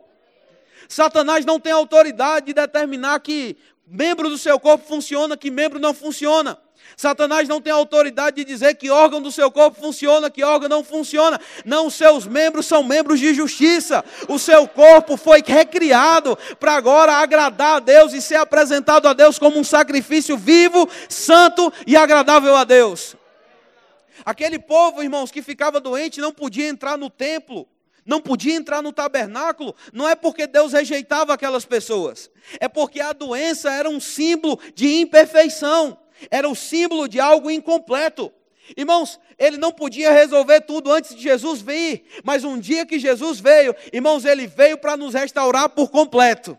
Satanás não tem autoridade de determinar que membro do seu corpo funciona, que membro não funciona. Satanás não tem autoridade de dizer que órgão do seu corpo funciona, que órgão não funciona. Não, os seus membros são membros de justiça. O seu corpo foi recriado para agora agradar a Deus e ser apresentado a Deus como um sacrifício vivo, santo e agradável a Deus. Aquele povo, irmãos, que ficava doente não podia entrar no templo não podia entrar no tabernáculo, não é porque Deus rejeitava aquelas pessoas, é porque a doença era um símbolo de imperfeição era o símbolo de algo incompleto. Irmãos, ele não podia resolver tudo antes de Jesus vir, mas um dia que Jesus veio, irmãos, ele veio para nos restaurar por completo.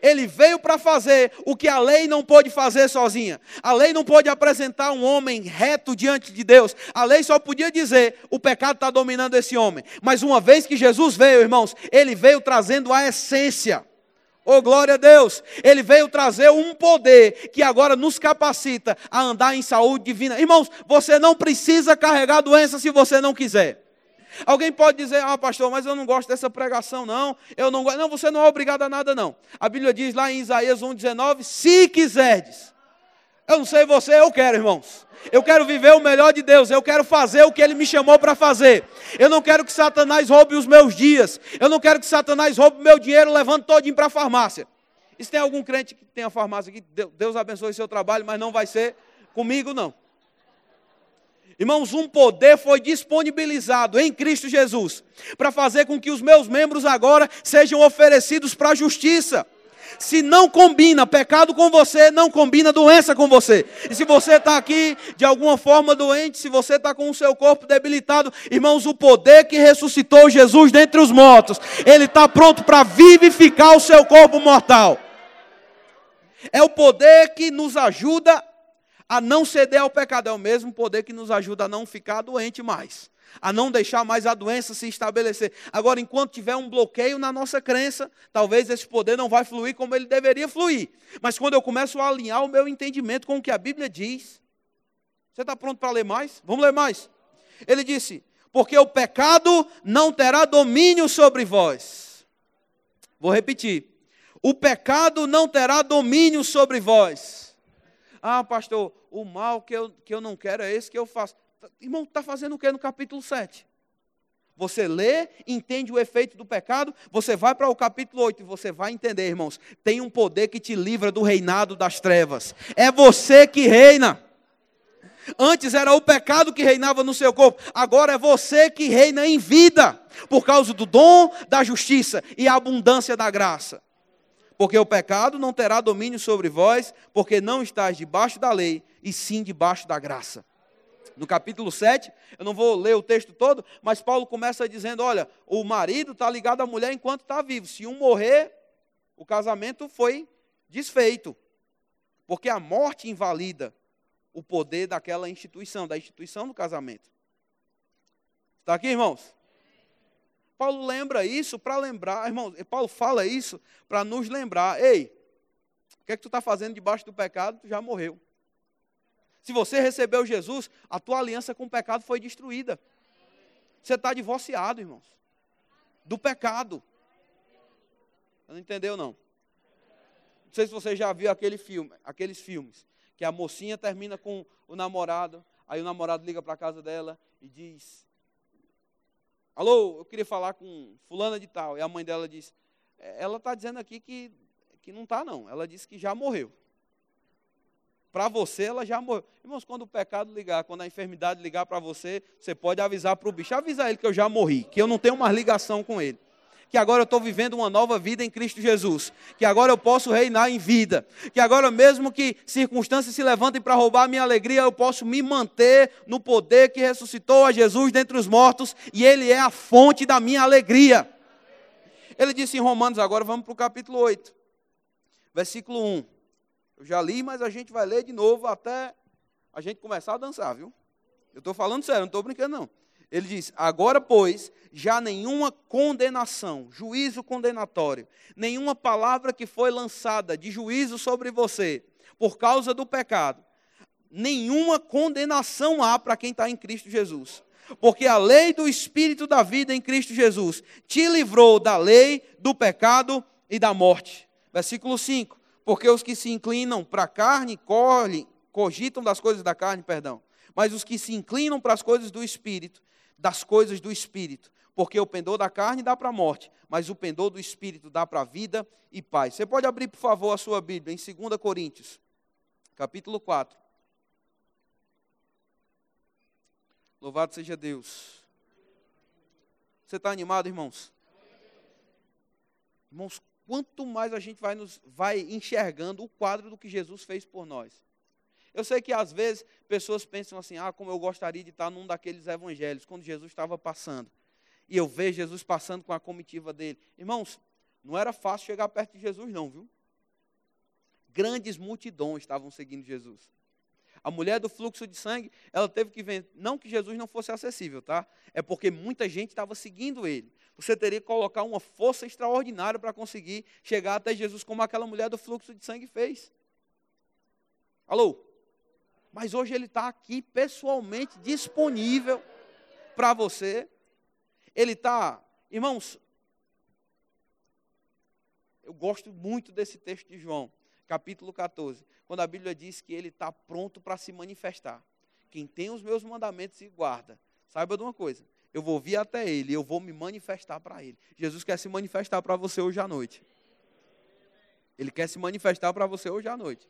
Ele veio para fazer o que a lei não pôde fazer sozinha. A lei não pôde apresentar um homem reto diante de Deus. A lei só podia dizer: o pecado está dominando esse homem. Mas uma vez que Jesus veio, irmãos, ele veio trazendo a essência. Oh, glória a Deus! Ele veio trazer um poder que agora nos capacita a andar em saúde divina. Irmãos, você não precisa carregar doença se você não quiser. Alguém pode dizer, ah, pastor, mas eu não gosto dessa pregação, não. Eu não gosto. Não, você não é obrigado a nada, não. A Bíblia diz lá em Isaías 1,19: se quiserdes. Eu não sei você, eu quero, irmãos. Eu quero viver o melhor de Deus. Eu quero fazer o que Ele me chamou para fazer. Eu não quero que Satanás roube os meus dias. Eu não quero que Satanás roube o meu dinheiro levando todinho para a farmácia. E se tem algum crente que tem a farmácia aqui, Deus abençoe seu trabalho, mas não vai ser comigo, não. Irmãos, um poder foi disponibilizado em Cristo Jesus para fazer com que os meus membros agora sejam oferecidos para a justiça. Se não combina pecado com você, não combina doença com você. E se você está aqui de alguma forma doente, se você está com o seu corpo debilitado, irmãos, o poder que ressuscitou Jesus dentre os mortos, ele está pronto para vivificar o seu corpo mortal. É o poder que nos ajuda a não ceder ao pecado, é o mesmo poder que nos ajuda a não ficar doente mais a não deixar mais a doença se estabelecer. Agora, enquanto tiver um bloqueio na nossa crença, talvez esse poder não vai fluir como ele deveria fluir. Mas quando eu começo a alinhar o meu entendimento com o que a Bíblia diz, você está pronto para ler mais? Vamos ler mais. Ele disse: Porque o pecado não terá domínio sobre vós. Vou repetir: O pecado não terá domínio sobre vós. Ah, pastor, o mal que eu, que eu não quero é esse que eu faço. Irmão, está fazendo o que no capítulo 7? Você lê, entende o efeito do pecado, você vai para o capítulo 8 e você vai entender, irmãos. Tem um poder que te livra do reinado das trevas. É você que reina. Antes era o pecado que reinava no seu corpo, agora é você que reina em vida, por causa do dom da justiça e a abundância da graça. Porque o pecado não terá domínio sobre vós, porque não estás debaixo da lei, e sim debaixo da graça no capítulo 7, eu não vou ler o texto todo, mas Paulo começa dizendo: olha, o marido está ligado à mulher enquanto está vivo. Se um morrer, o casamento foi desfeito. Porque a morte invalida o poder daquela instituição, da instituição do casamento. Está aqui, irmãos? Paulo lembra isso para lembrar, irmãos, Paulo fala isso para nos lembrar: ei, o que é que tu está fazendo debaixo do pecado? Tu já morreu. Se você recebeu Jesus, a tua aliança com o pecado foi destruída. Você está divorciado, irmãos. Do pecado. Não entendeu, não? Não sei se você já viu aquele filme, aqueles filmes, que a mocinha termina com o namorado, aí o namorado liga para a casa dela e diz: Alô, eu queria falar com fulana de tal. E a mãe dela disse, é, ela está dizendo aqui que, que não está, não. Ela disse que já morreu. Para você, ela já morreu. Irmãos, quando o pecado ligar, quando a enfermidade ligar para você, você pode avisar para o bicho. Avisa ele que eu já morri, que eu não tenho mais ligação com ele. Que agora eu estou vivendo uma nova vida em Cristo Jesus. Que agora eu posso reinar em vida. Que agora, mesmo que circunstâncias se levantem para roubar a minha alegria, eu posso me manter no poder que ressuscitou a Jesus dentre os mortos. E Ele é a fonte da minha alegria. Ele disse em Romanos, agora vamos para o capítulo 8, versículo 1. Eu já li, mas a gente vai ler de novo até a gente começar a dançar, viu? Eu estou falando sério, não estou brincando, não. Ele diz: Agora, pois, já nenhuma condenação, juízo condenatório, nenhuma palavra que foi lançada de juízo sobre você por causa do pecado, nenhuma condenação há para quem está em Cristo Jesus. Porque a lei do Espírito da vida em Cristo Jesus te livrou da lei, do pecado e da morte. Versículo 5 porque os que se inclinam para a carne cogitam das coisas da carne, perdão. Mas os que se inclinam para as coisas do espírito, das coisas do espírito, porque o pendor da carne dá para a morte, mas o pendor do espírito dá para a vida e paz. Você pode abrir, por favor, a sua Bíblia em 2 Coríntios, capítulo 4. Louvado seja Deus. Você está animado, irmãos? Irmãos, quanto mais a gente vai, nos, vai enxergando o quadro do que Jesus fez por nós. Eu sei que às vezes pessoas pensam assim: ah, como eu gostaria de estar num daqueles evangelhos, quando Jesus estava passando. E eu vejo Jesus passando com a comitiva dele. Irmãos, não era fácil chegar perto de Jesus, não, viu? Grandes multidões estavam seguindo Jesus. A mulher do fluxo de sangue, ela teve que ver, não que Jesus não fosse acessível, tá? É porque muita gente estava seguindo ele. Você teria que colocar uma força extraordinária para conseguir chegar até Jesus, como aquela mulher do fluxo de sangue fez. Alô? Mas hoje ele está aqui pessoalmente disponível para você. Ele está, irmãos, eu gosto muito desse texto de João capítulo 14, quando a Bíblia diz que ele está pronto para se manifestar. Quem tem os meus mandamentos e guarda, saiba de uma coisa, eu vou vir até ele, eu vou me manifestar para ele. Jesus quer se manifestar para você hoje à noite. Ele quer se manifestar para você hoje à noite.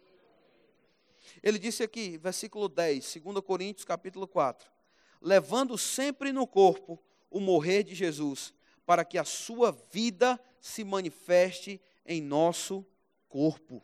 Ele disse aqui, versículo 10, 2 Coríntios capítulo 4, levando sempre no corpo o morrer de Jesus, para que a sua vida se manifeste em nosso corpo.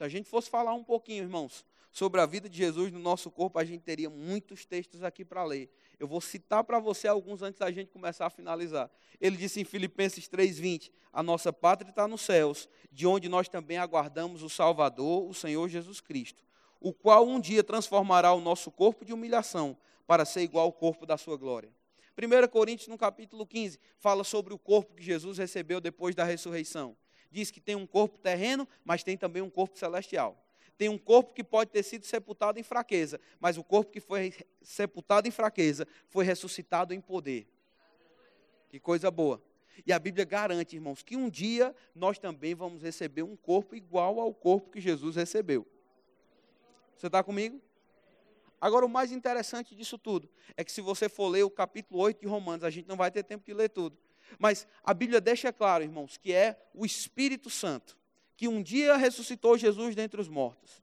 Se a gente fosse falar um pouquinho, irmãos, sobre a vida de Jesus no nosso corpo, a gente teria muitos textos aqui para ler. Eu vou citar para você alguns antes da gente começar a finalizar. Ele disse em Filipenses 3:20: "A nossa pátria está nos céus, de onde nós também aguardamos o Salvador, o Senhor Jesus Cristo, o qual um dia transformará o nosso corpo de humilhação para ser igual ao corpo da sua glória." 1 Coríntios, no capítulo 15, fala sobre o corpo que Jesus recebeu depois da ressurreição diz que tem um corpo terreno, mas tem também um corpo celestial. Tem um corpo que pode ter sido sepultado em fraqueza, mas o corpo que foi sepultado em fraqueza foi ressuscitado em poder. Que coisa boa. E a Bíblia garante, irmãos, que um dia nós também vamos receber um corpo igual ao corpo que Jesus recebeu. Você está comigo? Agora, o mais interessante disso tudo é que se você for ler o capítulo 8 de Romanos, a gente não vai ter tempo de ler tudo. Mas a Bíblia deixa claro, irmãos, que é o Espírito Santo, que um dia ressuscitou Jesus dentre os mortos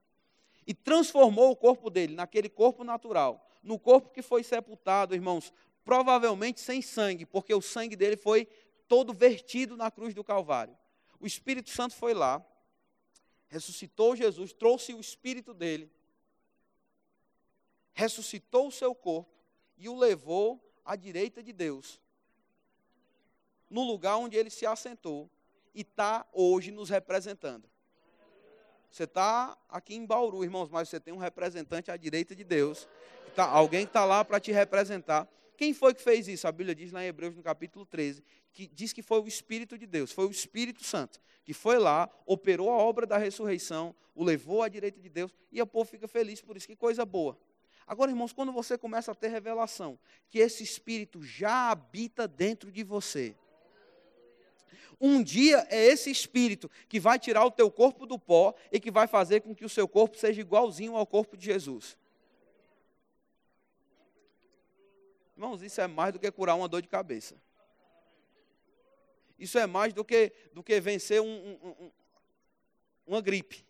e transformou o corpo dele naquele corpo natural, no corpo que foi sepultado, irmãos, provavelmente sem sangue, porque o sangue dele foi todo vertido na cruz do Calvário. O Espírito Santo foi lá, ressuscitou Jesus, trouxe o Espírito dele, ressuscitou o seu corpo e o levou à direita de Deus, no lugar onde ele se assentou e está hoje nos representando. Você está aqui em Bauru, irmãos, mas você tem um representante à direita de Deus. Tá, alguém está lá para te representar. Quem foi que fez isso? A Bíblia diz lá em Hebreus, no capítulo 13, que diz que foi o Espírito de Deus, foi o Espírito Santo, que foi lá, operou a obra da ressurreição, o levou à direita de Deus, e o povo fica feliz por isso. Que coisa boa. Agora, irmãos, quando você começa a ter revelação que esse Espírito já habita dentro de você, um dia é esse espírito que vai tirar o teu corpo do pó e que vai fazer com que o seu corpo seja igualzinho ao corpo de Jesus. Irmãos, isso é mais do que curar uma dor de cabeça. Isso é mais do que, do que vencer um, um, um, uma gripe.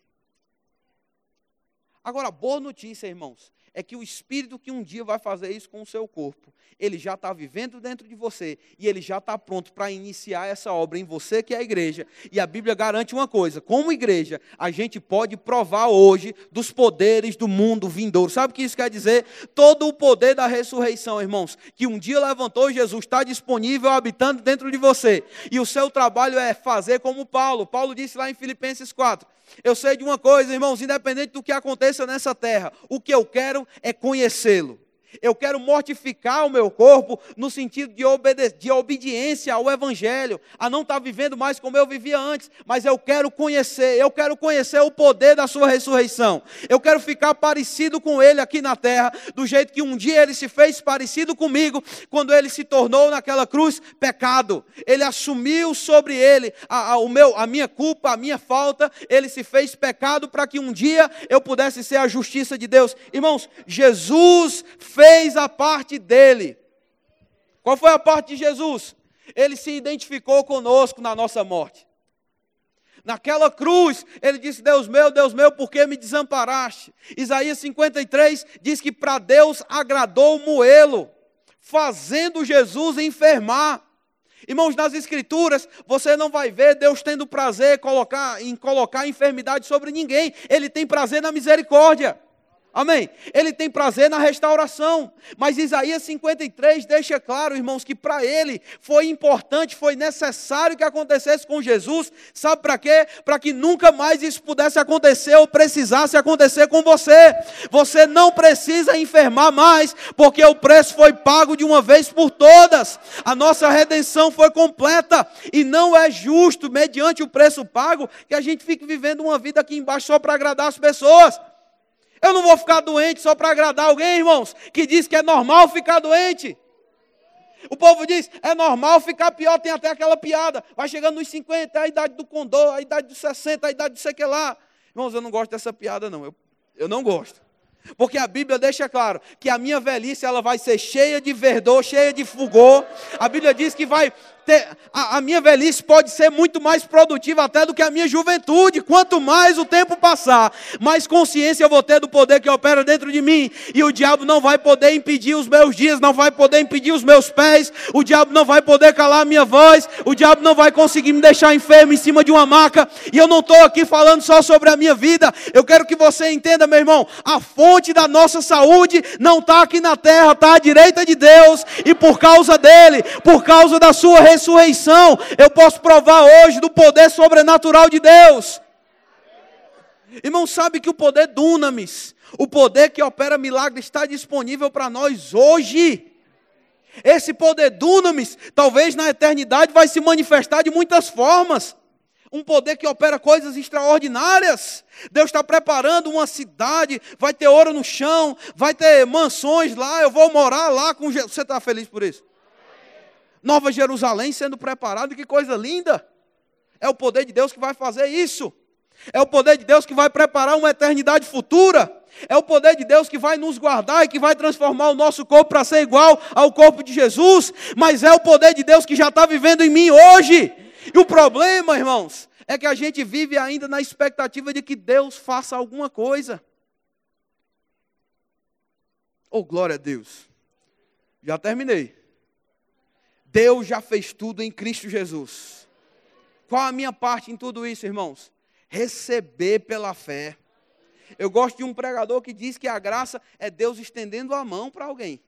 Agora, boa notícia, irmãos, é que o Espírito que um dia vai fazer isso com o seu corpo, ele já está vivendo dentro de você e ele já está pronto para iniciar essa obra em você que é a igreja. E a Bíblia garante uma coisa: como igreja, a gente pode provar hoje dos poderes do mundo vindouro. Sabe o que isso quer dizer? Todo o poder da ressurreição, irmãos, que um dia levantou Jesus, está disponível, habitando dentro de você. E o seu trabalho é fazer como Paulo. Paulo disse lá em Filipenses 4 eu sei de uma coisa, irmãos, independente do que aconteça nessa terra, o que eu quero é conhecê-lo. Eu quero mortificar o meu corpo no sentido de, de obediência ao Evangelho, a não estar tá vivendo mais como eu vivia antes, mas eu quero conhecer, eu quero conhecer o poder da Sua ressurreição. Eu quero ficar parecido com Ele aqui na terra, do jeito que um dia Ele se fez parecido comigo, quando Ele se tornou naquela cruz pecado. Ele assumiu sobre Ele a, a, o meu, a minha culpa, a minha falta, Ele se fez pecado para que um dia eu pudesse ser a justiça de Deus. Irmãos, Jesus fez a parte dele. Qual foi a parte de Jesus? Ele se identificou conosco na nossa morte. Naquela cruz, ele disse: Deus meu, Deus meu, por que me desamparaste? Isaías 53 diz que para Deus agradou moê-lo, fazendo Jesus enfermar. Irmãos, nas Escrituras, você não vai ver Deus tendo prazer colocar, em colocar enfermidade sobre ninguém, Ele tem prazer na misericórdia. Amém? Ele tem prazer na restauração. Mas Isaías 53 deixa claro, irmãos, que para ele foi importante, foi necessário que acontecesse com Jesus. Sabe para quê? Para que nunca mais isso pudesse acontecer ou precisasse acontecer com você. Você não precisa enfermar mais, porque o preço foi pago de uma vez por todas. A nossa redenção foi completa e não é justo, mediante o preço pago, que a gente fique vivendo uma vida aqui embaixo só para agradar as pessoas. Eu não vou ficar doente só para agradar alguém, irmãos, que diz que é normal ficar doente. O povo diz, é normal ficar pior, tem até aquela piada. Vai chegando nos 50, a idade do condor, a idade dos 60, a idade do sei que lá. Irmãos, eu não gosto dessa piada, não. Eu, eu não gosto. Porque a Bíblia deixa claro que a minha velhice ela vai ser cheia de verdor, cheia de fulgor. A Bíblia diz que vai ter, a, a, minha velhice pode ser muito mais produtiva até do que a minha juventude. Quanto mais o tempo passar, mais consciência eu vou ter do poder que opera dentro de mim. E o diabo não vai poder impedir os meus dias, não vai poder impedir os meus pés. O diabo não vai poder calar a minha voz. O diabo não vai conseguir me deixar enfermo em cima de uma maca. E eu não estou aqui falando só sobre a minha vida. Eu quero que você entenda, meu irmão, a fonte da nossa saúde não está aqui na terra, está à direita de Deus. E por causa dele, por causa da sua ressurreição, ressurreição, eu posso provar hoje do poder sobrenatural de Deus. Irmão, sabe que o poder dunamis, o poder que opera milagre, está disponível para nós hoje. Esse poder dunamis, talvez na eternidade, vai se manifestar de muitas formas. Um poder que opera coisas extraordinárias. Deus está preparando uma cidade, vai ter ouro no chão, vai ter mansões lá, eu vou morar lá com Jesus. Você está feliz por isso? Nova Jerusalém sendo preparado, que coisa linda! É o poder de Deus que vai fazer isso. É o poder de Deus que vai preparar uma eternidade futura. É o poder de Deus que vai nos guardar e que vai transformar o nosso corpo para ser igual ao corpo de Jesus. Mas é o poder de Deus que já está vivendo em mim hoje. E o problema, irmãos, é que a gente vive ainda na expectativa de que Deus faça alguma coisa. Oh, glória a Deus. Já terminei. Deus já fez tudo em Cristo Jesus. Qual a minha parte em tudo isso, irmãos? Receber pela fé. Eu gosto de um pregador que diz que a graça é Deus estendendo a mão para alguém.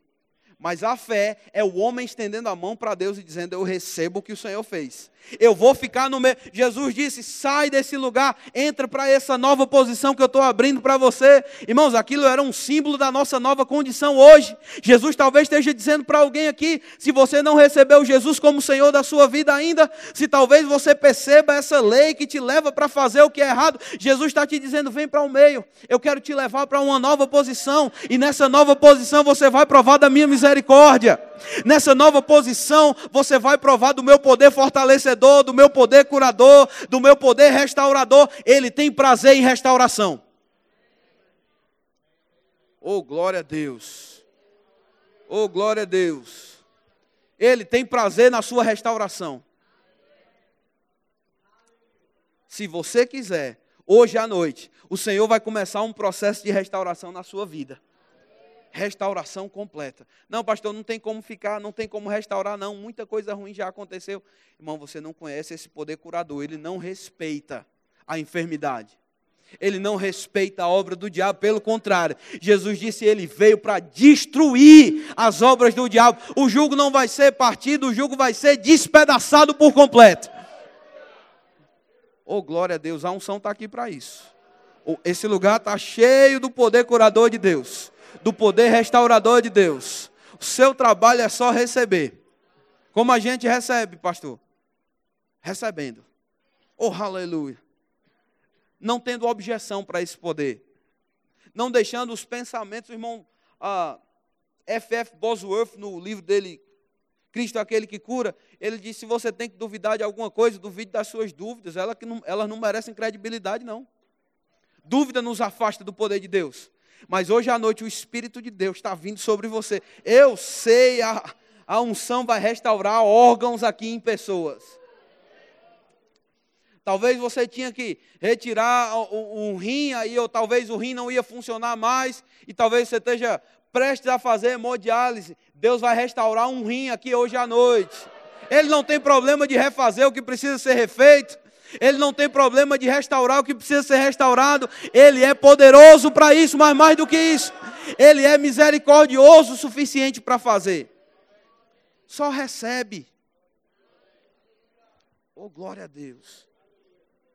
Mas a fé é o homem estendendo a mão para Deus e dizendo: Eu recebo o que o Senhor fez. Eu vou ficar no meio. Jesus disse: sai desse lugar, entra para essa nova posição que eu estou abrindo para você. Irmãos, aquilo era um símbolo da nossa nova condição hoje. Jesus talvez esteja dizendo para alguém aqui: se você não recebeu Jesus como Senhor da sua vida ainda, se talvez você perceba essa lei que te leva para fazer o que é errado, Jesus está te dizendo: vem para o meio, eu quero te levar para uma nova posição, e nessa nova posição você vai provar da minha misericórdia. Nessa nova posição, você vai provar do meu poder fortalecedor, do meu poder curador, do meu poder restaurador. Ele tem prazer em restauração. Oh, glória a Deus. Oh, glória a Deus. Ele tem prazer na sua restauração. Se você quiser, hoje à noite, o Senhor vai começar um processo de restauração na sua vida. Restauração completa. Não, pastor, não tem como ficar, não tem como restaurar, não. Muita coisa ruim já aconteceu. Irmão, você não conhece esse poder curador, ele não respeita a enfermidade. Ele não respeita a obra do diabo, pelo contrário, Jesus disse: ele veio para destruir as obras do diabo. O jugo não vai ser partido, o jugo vai ser despedaçado por completo. Oh, glória a Deus, a unção está aqui para isso. Esse lugar está cheio do poder curador de Deus, do poder restaurador de Deus. O seu trabalho é só receber. Como a gente recebe, pastor? Recebendo. Oh, aleluia. Não tendo objeção para esse poder. Não deixando os pensamentos, irmão F.F. Bosworth, no livro dele, Cristo é aquele que cura, ele disse: se você tem que duvidar de alguma coisa, duvide das suas dúvidas, elas, não, elas não merecem credibilidade, não. Dúvida nos afasta do poder de Deus. Mas hoje à noite o Espírito de Deus está vindo sobre você. Eu sei, a, a unção vai restaurar órgãos aqui em pessoas. Talvez você tinha que retirar um rim aí, ou talvez o rim não ia funcionar mais, e talvez você esteja prestes a fazer hemodiálise, Deus vai restaurar um rim aqui hoje à noite. Ele não tem problema de refazer o que precisa ser refeito. Ele não tem problema de restaurar o que precisa ser restaurado. Ele é poderoso para isso, mas mais do que isso, ele é misericordioso o suficiente para fazer. Só recebe. Oh, glória a Deus.